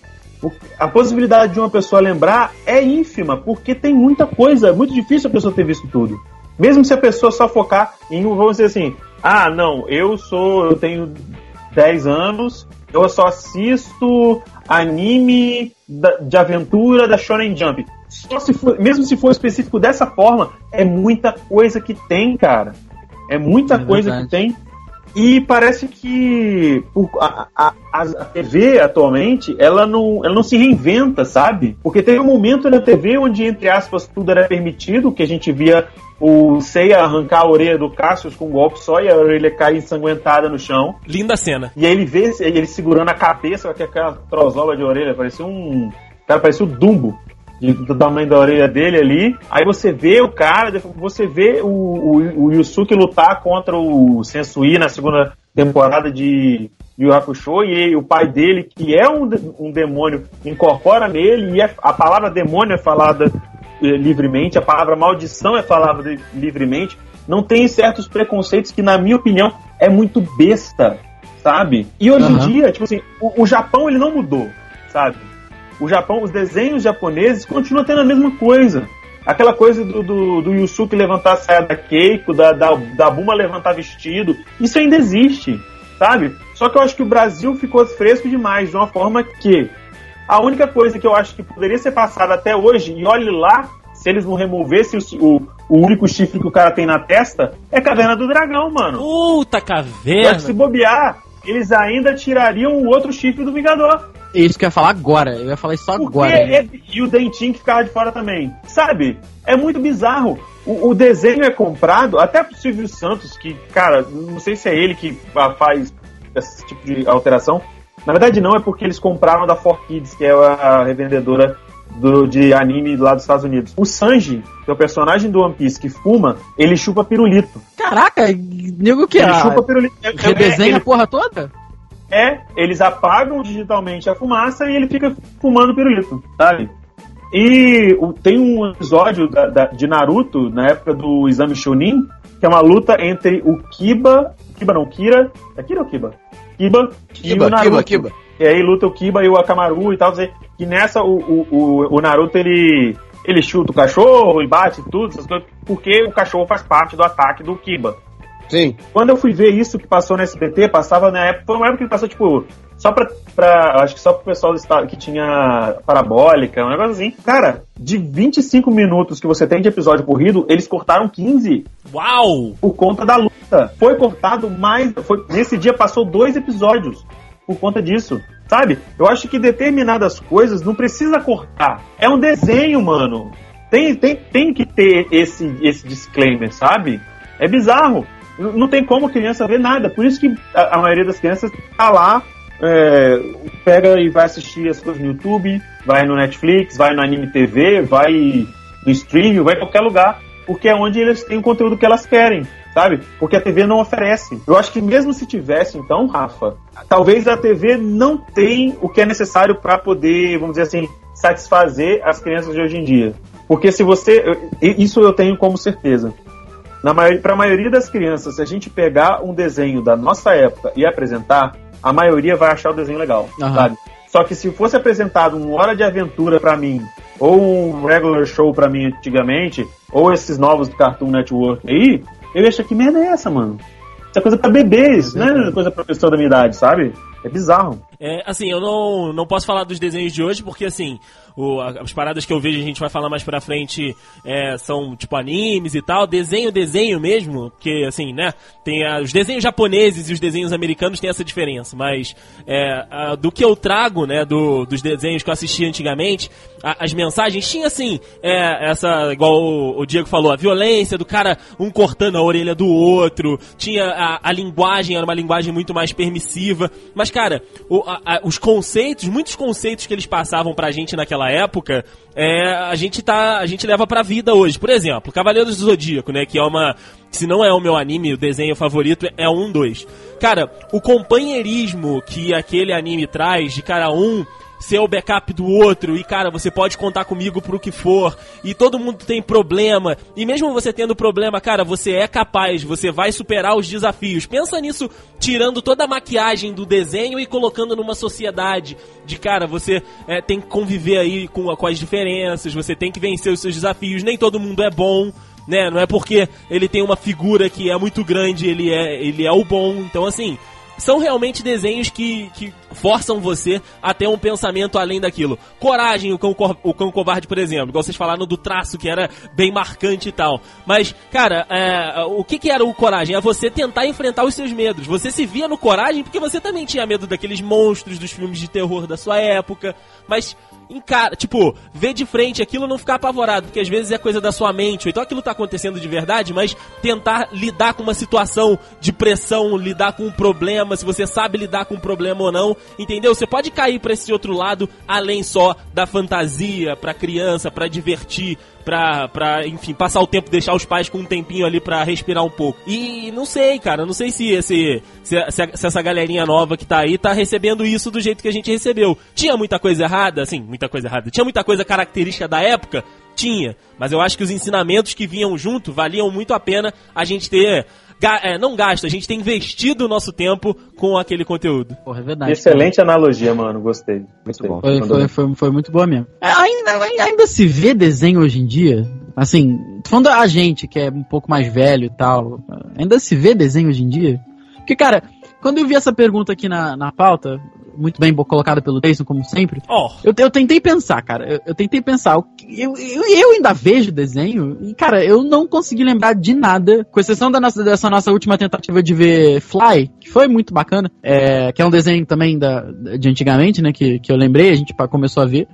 a possibilidade de uma pessoa lembrar é ínfima, porque tem muita coisa, é muito difícil a pessoa ter visto tudo. Mesmo se a pessoa só focar em, vamos dizer assim, ah, não, eu sou, eu tenho 10 anos, eu só assisto anime de aventura da Shonen Jump. Se for- mesmo se for específico dessa forma, é muita coisa que tem, cara. É muita É coisa que tem. E parece que por- a, a- a- a TV atualmente, ela não, ela não se reinventa, sabe? Porque teve um momento na TV onde, entre aspas, tudo era permitido, que a gente via o Seiya arrancar a orelha do Cassius com um golpe só e a orelha cair ensanguentada no chão. Linda cena. E aí ele vê ele segurando a cabeça com aquela trozola de orelha, parecia um. Cara, parecia o Dumbo. De- Do tamanho da orelha dele ali. Aí você vê o cara, você vê o, o, o Yusuke lutar contra o Sensui na segunda temporada de Yu Hakusho e ele- o pai dele, que é um, um demônio, incorpora nele e é- a palavra demônio é falada eh, livremente, a palavra maldição é falada de- livremente. Não tem certos preconceitos que, na minha opinião, é muito besta, sabe? E hoje Aham. em dia, tipo assim, o, o Japão ele não mudou, sabe? O Japão, os desenhos japoneses continuam tendo a mesma coisa. Aquela coisa do, do, do Yusuke levantar a saia da Keiko, da, da, da Buma levantar vestido, isso ainda existe, sabe? Só que eu acho que o Brasil ficou fresco demais, de uma forma que a única coisa que eu acho que poderia ser passada até hoje, e olhe lá, se eles não removessem o, o, o único chifre que o cara tem na testa, é Caverna do Dragão, mano. Puta caverna. se bobear, eles ainda tirariam o outro chifre do Vingador. É isso que eu ia falar agora. Eu ia falar isso Porque agora. é- e o dentinho que ficava de fora também. Sabe? É muito bizarro. O, o desenho é comprado, até pro Silvio Santos, que, cara, não sei se é ele que faz esse tipo de alteração. Na verdade, não, é porque eles compraram da 4Kids, que é a revendedora do, de anime lá dos Estados Unidos. O Sanji, que é o personagem do One Piece que fuma, ele chupa pirulito. Caraca, nego que Ele ah, chupa pirulito. É- é- redesenha ele- a porra toda? É, eles apagam digitalmente a fumaça e ele fica fumando pirulito, sabe? E o- tem um episódio da- da- de Naruto, na época do Exame Chunin, que é uma luta entre o Kiba. Kiba não, Kira. É Kira ou Kiba? Kiba, e Kiba, o Naruto. Kiba, Kiba. E aí luta o Kiba e o Akamaru e tal. Que nessa o, o, o, o Naruto ele, ele chuta o cachorro e bate tudo, essas coisas, porque o cachorro faz parte do ataque do Kiba. Sim. Quando eu fui ver isso que passou no SBT, passava na época, foi uma época que passou, tipo, só pra, pra acho que só pro pessoal que tinha parabólica, um negócio assim. Cara, de 25 minutos que você tem de episódio corrido, eles cortaram 15 Uau! por conta da luta. Foi cortado mais, foi, nesse dia passou dois episódios por conta disso. Sabe? Eu acho que determinadas coisas não precisa cortar. É um desenho, mano. Tem, tem, tem que ter esse, esse disclaimer, sabe? É bizarro. Não tem como criança ver nada. Por isso que a, a maioria das crianças tá lá, é, pega e vai assistir as coisas no YouTube, vai no Netflix, vai no Anime TV, vai no streaming, vai em qualquer lugar. Porque é onde eles têm o conteúdo que elas querem, sabe? Porque a TV não oferece. Eu acho que mesmo se tivesse, então, Rafa, talvez a TV não tem o que é necessário para poder, vamos dizer assim, satisfazer as crianças de hoje em dia. Porque se você. Isso eu tenho como certeza. Para a maioria das crianças, se a gente pegar um desenho da nossa época e apresentar, a maioria vai achar o desenho legal, Aham. sabe? Só que se fosse apresentado um Hora de Aventura pra mim, ou um regular show pra mim antigamente, ou esses novos do Cartoon Network aí, eu ia achar que merda é essa, mano? Isso é coisa pra bebês, não é coisa pra pessoa da minha idade, sabe? É bizarro. É, assim, eu não, não posso falar dos desenhos de hoje, porque assim, o- as paradas que eu vejo, a gente vai falar mais pra frente, é, são tipo animes e tal. Desenho, desenho mesmo, porque assim, né? Tem a- os desenhos japoneses e os desenhos americanos tem essa diferença, mas é, a- do que eu trago, né, do- dos desenhos que eu assisti antigamente, a- as mensagens tinha assim, é, essa, igual o, o Diego falou, a violência do cara, um cortando a orelha do outro, tinha a, a linguagem, era uma linguagem muito mais permissiva, mas cara, o- a- os conceitos, muitos conceitos que eles passavam pra gente naquela época, é, a gente tá, a gente leva pra vida hoje. Por exemplo, Cavaleiros do Zodíaco, né, que é uma, se não é o meu anime, o desenho favorito é um dois. Cara, o companheirismo que aquele anime traz de cara um ser o backup do outro e cara, você pode contar comigo pro que for e todo mundo tem problema e mesmo você tendo problema, cara, você é capaz, você vai superar os desafios. Pensa nisso tirando toda a maquiagem do desenho e colocando numa sociedade de cara, você é, tem que conviver aí com, com as diferenças, você tem que vencer os seus desafios, nem todo mundo é bom. Né? Não é porque ele tem uma figura que é muito grande, ele é, ele é o bom. Então, assim, são realmente desenhos que, que forçam você a ter um pensamento além daquilo. Coragem, o cão, o cão covarde, por exemplo, igual vocês falaram do traço, que era bem marcante e tal. Mas, cara, é, o que, que era o coragem? É você tentar enfrentar os seus medos. Você se via no coragem porque você também tinha medo daqueles monstros dos filmes de terror da sua época. Mas encara, tipo, ver de frente aquilo não ficar apavorado, porque às vezes é coisa da sua mente, ou então aquilo tá acontecendo de verdade, mas tentar lidar com uma situação de pressão, lidar com um problema, se você sabe lidar com um problema ou não, entendeu? Você pode cair pra esse outro lado além só da fantasia, pra criança, pra divertir, pra, pra, enfim, passar o tempo, deixar os pais com um tempinho ali pra respirar um pouco. E não sei, cara, não sei se, esse, se, se, se essa galerinha nova que tá aí tá recebendo isso do jeito que a gente recebeu. Tinha muita coisa errada, assim, muita coisa errada. Tinha muita coisa característica da época? Tinha. Mas eu acho que os ensinamentos que vinham junto valiam muito a pena a gente ter. Ga- é, não gasto, a gente tem investido o nosso tempo com aquele conteúdo. Porra, é verdade. Excelente analogia, mano. Gostei. Gostei. bom. Foi, foi, foi, foi muito boa mesmo. É, Ainda, ainda se vê desenho hoje em dia? Assim, tô falando a gente, que é um pouco mais velho e tal, ainda se vê desenho hoje em dia? Porque, cara, quando eu vi essa pergunta aqui na, na pauta, muito bem colocada pelo Jason, como sempre, Ó, eu, eu tentei pensar, cara. Eu, eu tentei pensar. Eu, eu, eu ainda vejo desenho e, cara, eu não consegui lembrar de nada, com exceção da nossa, dessa nossa última tentativa de ver Fly, que foi muito bacana, é, que é um desenho também da, de antigamente, né? Que, que eu lembrei, a gente começou a ver.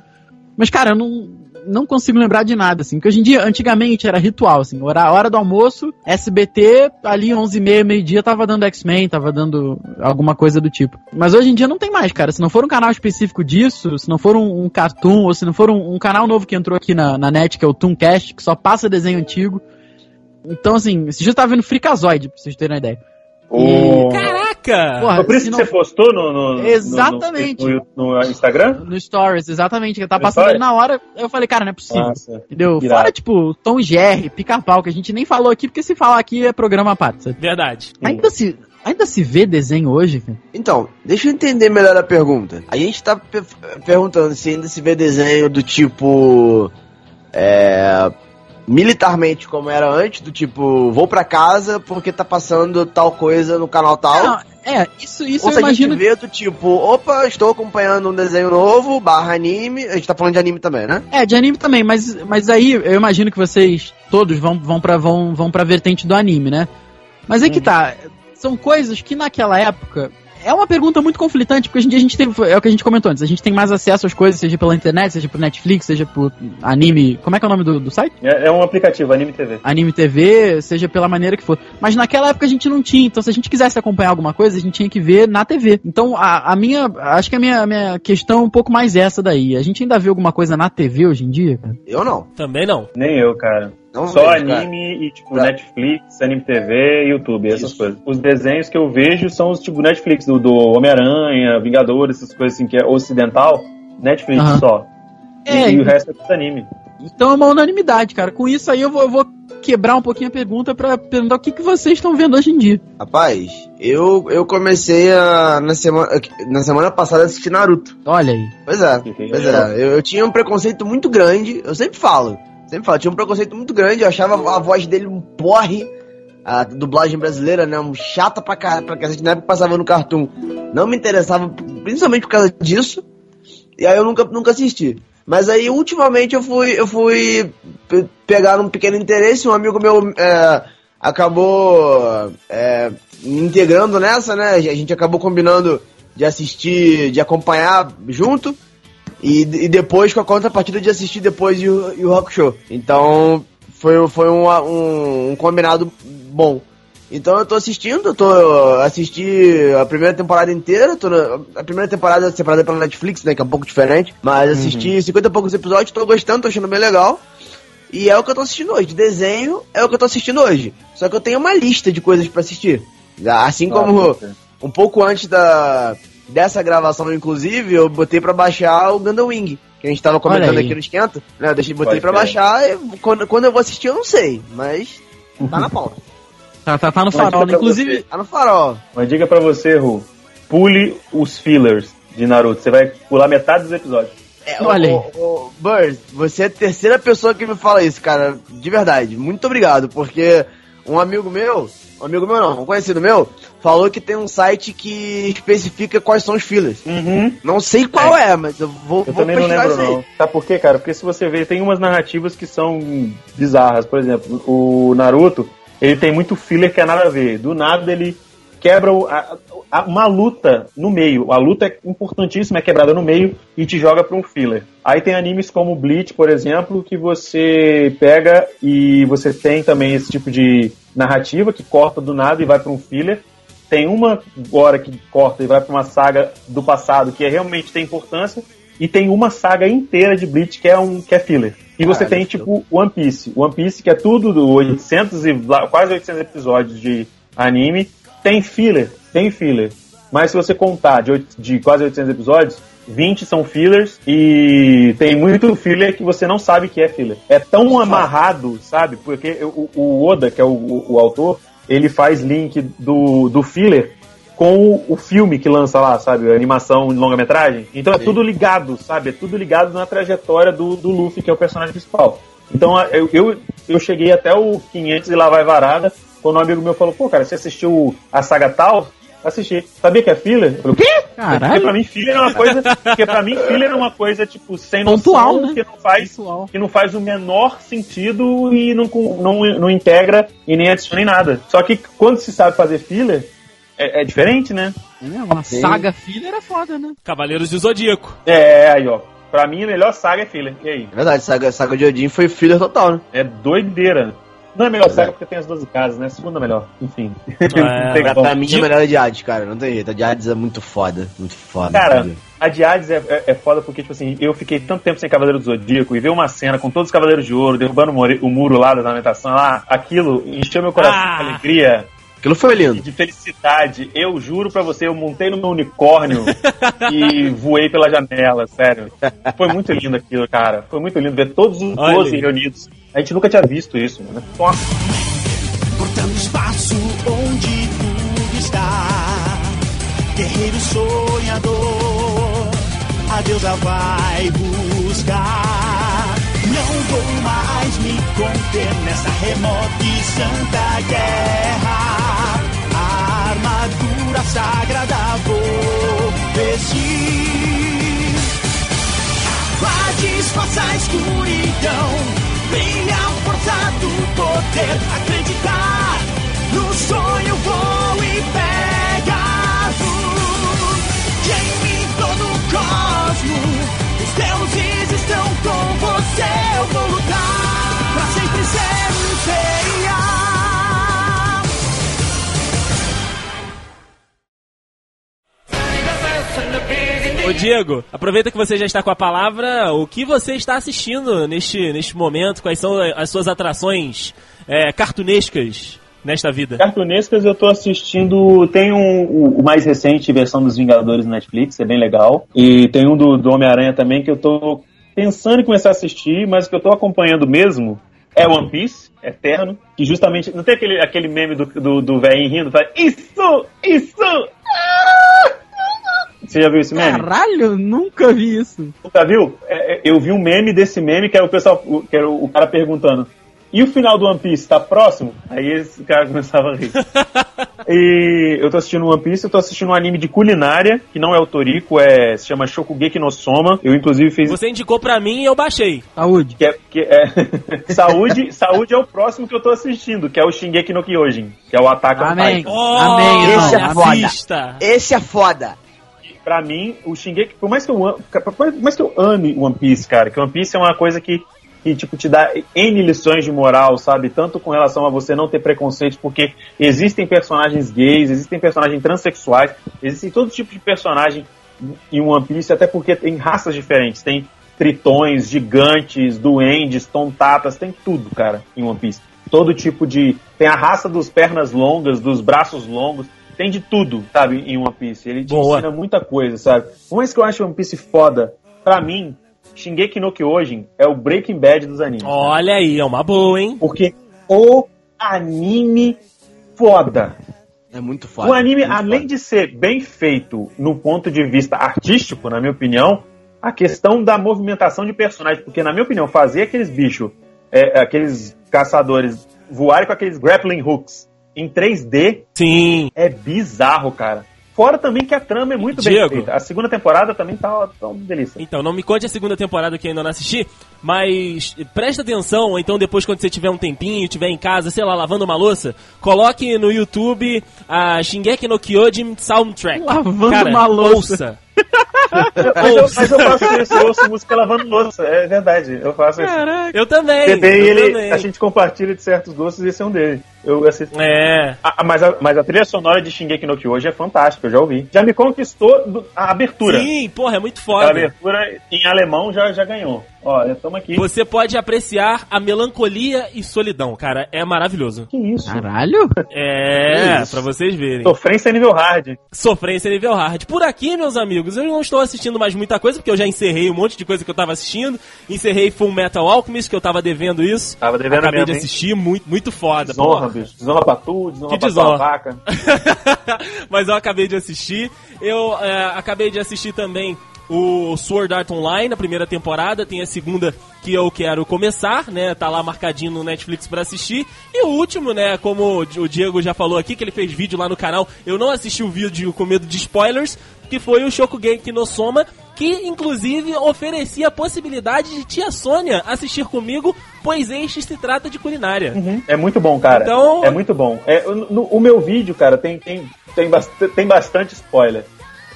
Mas, cara, eu não, não consigo lembrar de nada, assim. Porque hoje em dia, antigamente, era ritual, assim. Hora, hora do almoço, SBT, ali 11h30, meio-dia, tava dando X-Men, tava dando alguma coisa do tipo. Mas hoje em dia não tem mais, cara. Se não for um canal específico disso, se não for um, um cartoon, ou se não for um, um canal novo que entrou aqui na, na net, que é o Tooncast, que só passa desenho antigo. Então, assim, esse dia eu tava vendo Freakazoid, pra vocês terem uma ideia. O... caraca! Porra, Foi por isso se que não- você postou no, no, Exatamente. no, no- no Instagram? No Stories, exatamente, que tá passando ali Stories? na hora, eu falei, cara, não é possível. Nossa. Entendeu? Irado. Fora, tipo, Tom Jerry, Pica-Pau, que a gente nem falou aqui, porque se falar aqui é programa sabe? Verdade. Ainda se, ainda se vê desenho hoje, cara? Então, deixa eu entender melhor a pergunta. A gente tá pe- perguntando se ainda se vê desenho do tipo. É. Militarmente, como era antes, do tipo, vou pra casa porque tá passando tal coisa no canal tal. Não, é, isso, isso Ou eu se a imagino. gente vê do tipo, opa, estou acompanhando um desenho novo, barra anime. A gente tá falando de anime também, né? É, de anime também, mas, mas aí eu imagino que vocês todos vão, vão, pra, vão, vão pra vertente do anime, né? Mas aí que tá, são coisas que naquela época. É uma pergunta muito conflitante, porque hoje em dia a gente tem. É o que a gente comentou antes, a gente tem mais acesso às coisas, seja pela internet, seja por Netflix, seja por anime. Como é que é o nome do, do site? É, é um aplicativo, Anime TV. Anime TV, seja pela maneira que for. Mas naquela época a gente não tinha, então se a gente quisesse acompanhar alguma coisa, a gente tinha que ver na TV. Então a, a minha. Acho que a minha, a minha questão é um pouco mais essa daí. A gente ainda vê alguma coisa na TV hoje em dia, cara? Eu não. Também não. Nem eu, cara. Não Só vejo, cara. anime e tipo Tá. Netflix, Anime TV, YouTube, essas Isso. coisas. Os desenhos que eu vejo são os tipo Netflix, do, do Homem-Aranha, Vingadores, essas coisas assim que é ocidental, Netflix só. É, e, e o resto é tudo anime. Então é uma unanimidade, cara. Com isso aí eu vou, eu vou quebrar um pouquinho a pergunta pra perguntar o que, que vocês estão vendo hoje em dia. Rapaz, eu, eu comecei a, na, semana, na semana passada a assistir Naruto. Olha aí. Pois é, é pois isso? é. Eu, eu tinha um preconceito muito grande, eu sempre falo, sempre falo, tinha um preconceito muito grande, eu achava a voz dele um porre, a dublagem brasileira, né, um chata pra caralho, pra cacete, na época passava no Cartoon. Não me interessava, principalmente por causa disso, e aí eu nunca, nunca assisti. Mas aí, ultimamente, eu fui, eu fui pe- pegar um pequeno interesse, um amigo meu é, acabou é, me integrando nessa, né, a gente acabou combinando de assistir, de acompanhar junto, e, e depois com a contrapartida de assistir depois o, o Rock Show. Então foi, foi um, um, um combinado bom. Então eu tô assistindo, eu tô assisti a primeira temporada inteira, tô na- a primeira temporada é separada pela Netflix, né, que é um pouco diferente, mas assisti 50 e poucos episódios, tô gostando, tô achando bem legal. E é o que eu tô assistindo hoje. De desenho é o que eu tô assistindo hoje. Só que eu tenho uma lista de coisas pra assistir. Assim como um pouco antes da dessa gravação, inclusive, eu botei pra baixar o Gundam Wing. Que a gente tava comentando aqui no Esquenta. Né, eu deixei, botei Pode pra baixar. e quando, quando eu vou assistir, eu não sei. Mas tá na pauta. Tá, tá, tá no farol, né? Inclusive, você. Tá no farol. Uma dica pra você, Ru. Pule os fillers de Naruto. Você vai pular metade dos episódios. É, Olha o, Bird, você é a terceira pessoa que me fala isso, cara. De verdade. Muito obrigado, porque um amigo meu, um amigo meu não, um conhecido meu, falou que tem um site que especifica quais são os fillers. Não sei qual é, mas eu vou, Eu vou também não lembro, não. Sabe por quê, cara? Porque se você ver, tem umas narrativas que são bizarras. Por exemplo, o Naruto, ele tem muito filler que é nada a ver. Do nada ele quebra a- a- uma luta no meio. A luta é importantíssima, é quebrada no meio e te joga pra um filler. Aí tem animes como Bleach, por exemplo, que você pega e você tem também esse tipo de narrativa que corta do nada e vai pra um filler. Tem uma hora que corta e vai pra uma saga do passado que é, realmente tem importância. E tem uma saga inteira de Bleach que é um que é filler. E você Caralho, tem tipo One Piece. One Piece que é tudo do 800 e quase 800 episódios de anime. Tem filler, tem filler. Mas se você contar de, oito- de quase 800 episódios, 20 são fillers e tem muito filler que você não sabe que é filler. É tão amarrado, sabe? Porque o, o Oda, que é o, o- o autor, ele faz link do, do filler com o, filme que lança lá, sabe? A animação de longa-metragem. Então é tudo ligado, sabe? É tudo ligado na trajetória do, do Luffy, que é o personagem principal. Então eu, eu, eu cheguei até o 500 e lá vai varada, quando um amigo meu falou, pô, cara, você assistiu a saga tal? Assisti. Sabia que é filler? Eu falei, o quê? Porque Caralho. pra mim filler é uma coisa. Porque pra mim filler é uma coisa, tipo, sem Pontual, noção, né? que não faz. Pontual. Que não faz o menor sentido e não, não, não integra e nem adiciona em nada. Só que quando se sabe fazer filler, é, é diferente, né? é, uma saga filler é foda, né? Cavaleiros do Zodíaco. É, aí, ó. Pra mim, a melhor saga é filler. E aí? É verdade, saga, saga de Odin foi filler total, né? É doideira. Não é a melhor saga porque tem as 12 casas, né? Segunda melhor. Enfim. É, Pra, pra mim, a melhor é de Hades, cara. Não tem jeito. A de Hades é muito foda. Muito foda. Cara, entendeu? a de Hades é, é, é foda porque, tipo assim, eu fiquei tanto tempo sem Cavaleiro do Zodíaco e ver uma cena com todos os Cavaleiros de Ouro derrubando o, muro lá da ornamentação lá, aquilo encheu meu coração Ah. de alegria Aquilo foi lindo. de felicidade. Eu juro pra você, eu montei no meu unicórnio e voei pela janela, sério. Foi muito lindo aquilo, cara. Foi muito lindo ver todos os Olha 12 aí. reunidos. A gente nunca tinha visto isso, né? Nossa. cortando espaço onde tudo está. Guerreiro sonhador, a deusa vai buscar. Não vou mais me conter nessa remota e santa guerra. A armadura sagrada vou vestir. Vá disfarçar a escuridão, brilha a força do poder, acreditar no sonho vou e pego. Queime todo o cosmo, os deuses estão com você, eu vou lutar pra sempre ser um Seiya. Ô Diego, aproveita que você já está com a palavra. O que você está assistindo neste, neste momento? Quais são as suas atrações é, cartunescas nesta vida? Cartunescas eu tô assistindo. Tem um, o, mais recente versão dos Vingadores no Netflix, é bem legal. E tem um do, do Homem-Aranha também que eu tô pensando em começar a assistir, mas que eu tô acompanhando mesmo. É One Piece, Eterno, que justamente. Não tem aquele, aquele meme do, do, do velhinho rindo? Fala, isso! Isso! Ah! Você já viu esse meme? Caralho, nunca vi isso. Nunca viu? É, é, eu vi um meme desse meme que era o pessoal, o- que era o, cara perguntando. E o final do One Piece tá próximo? Aí esse cara começava a rir. e eu tô assistindo One Piece, eu tô assistindo um anime de culinária, que não é o Toriko, é, se chama Shokugeki no Soma. Eu inclusive fiz Você indicou pra mim e eu baixei. Saúde. que é, que é saúde, saúde é o próximo que eu tô assistindo, que é o Shingeki no Kyojin, que é o Attack on Amém. Titan. Amém, Esse é foda. assista. Esse é foda. Pra mim, o Shingeki, por mais que eu por mais que eu ame One Piece, cara, que One Piece é uma coisa que que tipo te dá N lições de moral, sabe? Tanto com relação a você não ter preconceito, porque existem personagens gays, existem personagens transexuais, existem todo tipo de personagem em One Piece, até porque tem raças diferentes, tem tritões, gigantes, duendes, tontatas, tem tudo, cara, em One Piece. Todo tipo de. Tem a raça dos pernas longas, dos braços longos, tem de tudo, sabe, em One Piece. Ele te Boa. ensina muita coisa, sabe? Por mais que eu acho One Piece foda, pra mim, Shingeki no Kyojin é o Breaking Bad dos animes. Olha aí, é uma boa, hein? Porque o anime foda. É muito foda. O anime, muito além foda. de ser bem feito no ponto de vista artístico, na minha opinião, a questão da movimentação de personagens, porque na minha opinião, fazer aqueles bichos, é, aqueles caçadores voarem com aqueles grappling hooks em 3D Sim. é bizarro, cara. Fora também que a trama é muito Diego. bem feita. A segunda temporada também tá, tá uma delícia. Então, não me conte a segunda temporada que ainda não assisti, mas presta atenção, ou então depois quando você tiver um tempinho, tiver em casa, sei lá, lavando uma louça, coloque no YouTube a Shingeki no Kyojin Soundtrack. Lavando Cara, uma louça. Ouça. Mas eu, mas eu faço isso, eu ouço música lavando louça, é verdade. Eu faço isso. Eu também. Eu ele, também. a gente compartilha de certos gostos e esse é um deles. Eu assisto. É. Ah, mas, a, mas a trilha sonora de Shingeki no Kyojin é fantástica, eu já ouvi. Já me conquistou a abertura. Sim, porra, é muito A foda. abertura em alemão já, já ganhou. Olha, estamos aqui. Você pode apreciar a melancolia e solidão, cara. É maravilhoso. Que isso? Caralho? É, isso? pra vocês verem. Sofrência nível hard. Sofrência nível hard. Por aqui, meus amigos, eu não estou assistindo mais muita coisa, porque eu já encerrei um monte de coisa que eu tava assistindo. Encerrei Full Metal Alchemist, que eu tava devendo isso. Tava devendo Acabei mesmo, de hein? assistir, muito, muito foda. Desonra, porra. bicho. Desonra pra tu, desonra Que pra desonra? tua vaca. Mas eu acabei de assistir. Eu é, acabei de assistir também o Sword Art Online, a primeira temporada. Tem a segunda que eu quero começar, né? Tá lá marcadinho no Netflix pra assistir. E o último, né? Como o Diego já falou aqui, que ele fez vídeo lá no canal. Eu não assisti o vídeo com medo de spoilers, que foi o Shokugeki no Soma, que inclusive oferecia a possibilidade de tia Sônia assistir comigo, pois este se trata de culinária. É muito bom, cara. Então- É muito bom. É, no- o meu vídeo, cara, tem, tem, tem, bast tem bastante spoiler.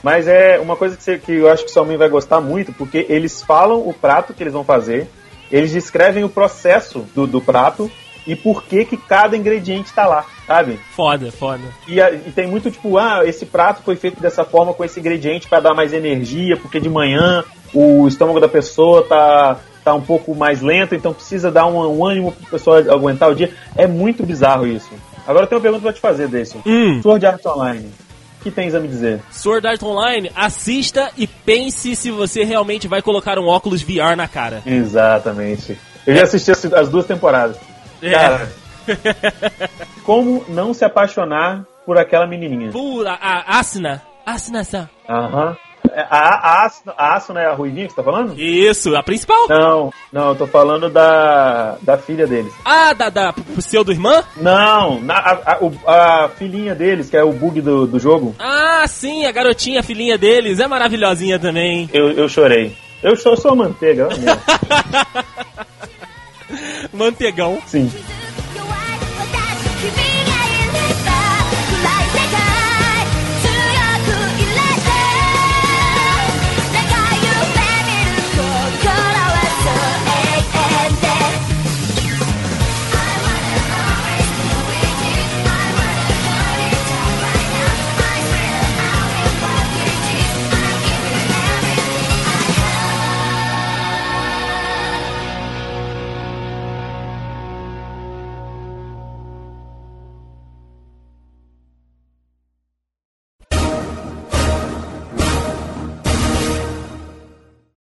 Mas é uma coisa que, você- que eu acho que sua mãe vai gostar muito, porque eles falam o prato que eles vão fazer, eles descrevem o processo do, do prato e por que, que cada ingrediente tá lá, sabe? Foda, foda. E, e tem muito tipo, ah, esse prato foi feito dessa forma com esse ingrediente para dar mais energia, porque de manhã o estômago da pessoa tá, tá um pouco mais lento, então precisa dar um, um ânimo pra pessoa aguentar o dia. É muito bizarro isso. Agora eu tenho uma pergunta pra te fazer, Deison. Hum. Sword Art Online. O que tens a me dizer? Sword Art Online, assista e pense se você realmente vai colocar um óculos VR na cara. Exatamente. Eu já assisti as, as duas temporadas. É. Cara, como não se apaixonar por aquela menininha? Pura, a Asuna. Asuna-san. Aham. É, A, a, Asuna- a Asuna é a ruivinha que você tá falando? Isso, a principal. Não, não, eu tô falando da, da filha deles. Ah, da, da pseudo-irmã? Não, na- a, a- a filhinha deles, que é o bug do, do jogo, Ah, sim, a garotinha, a filhinha deles, é maravilhosinha também. eu, eu chorei. Eu sou, sou manteiga. Mantegão. Sim.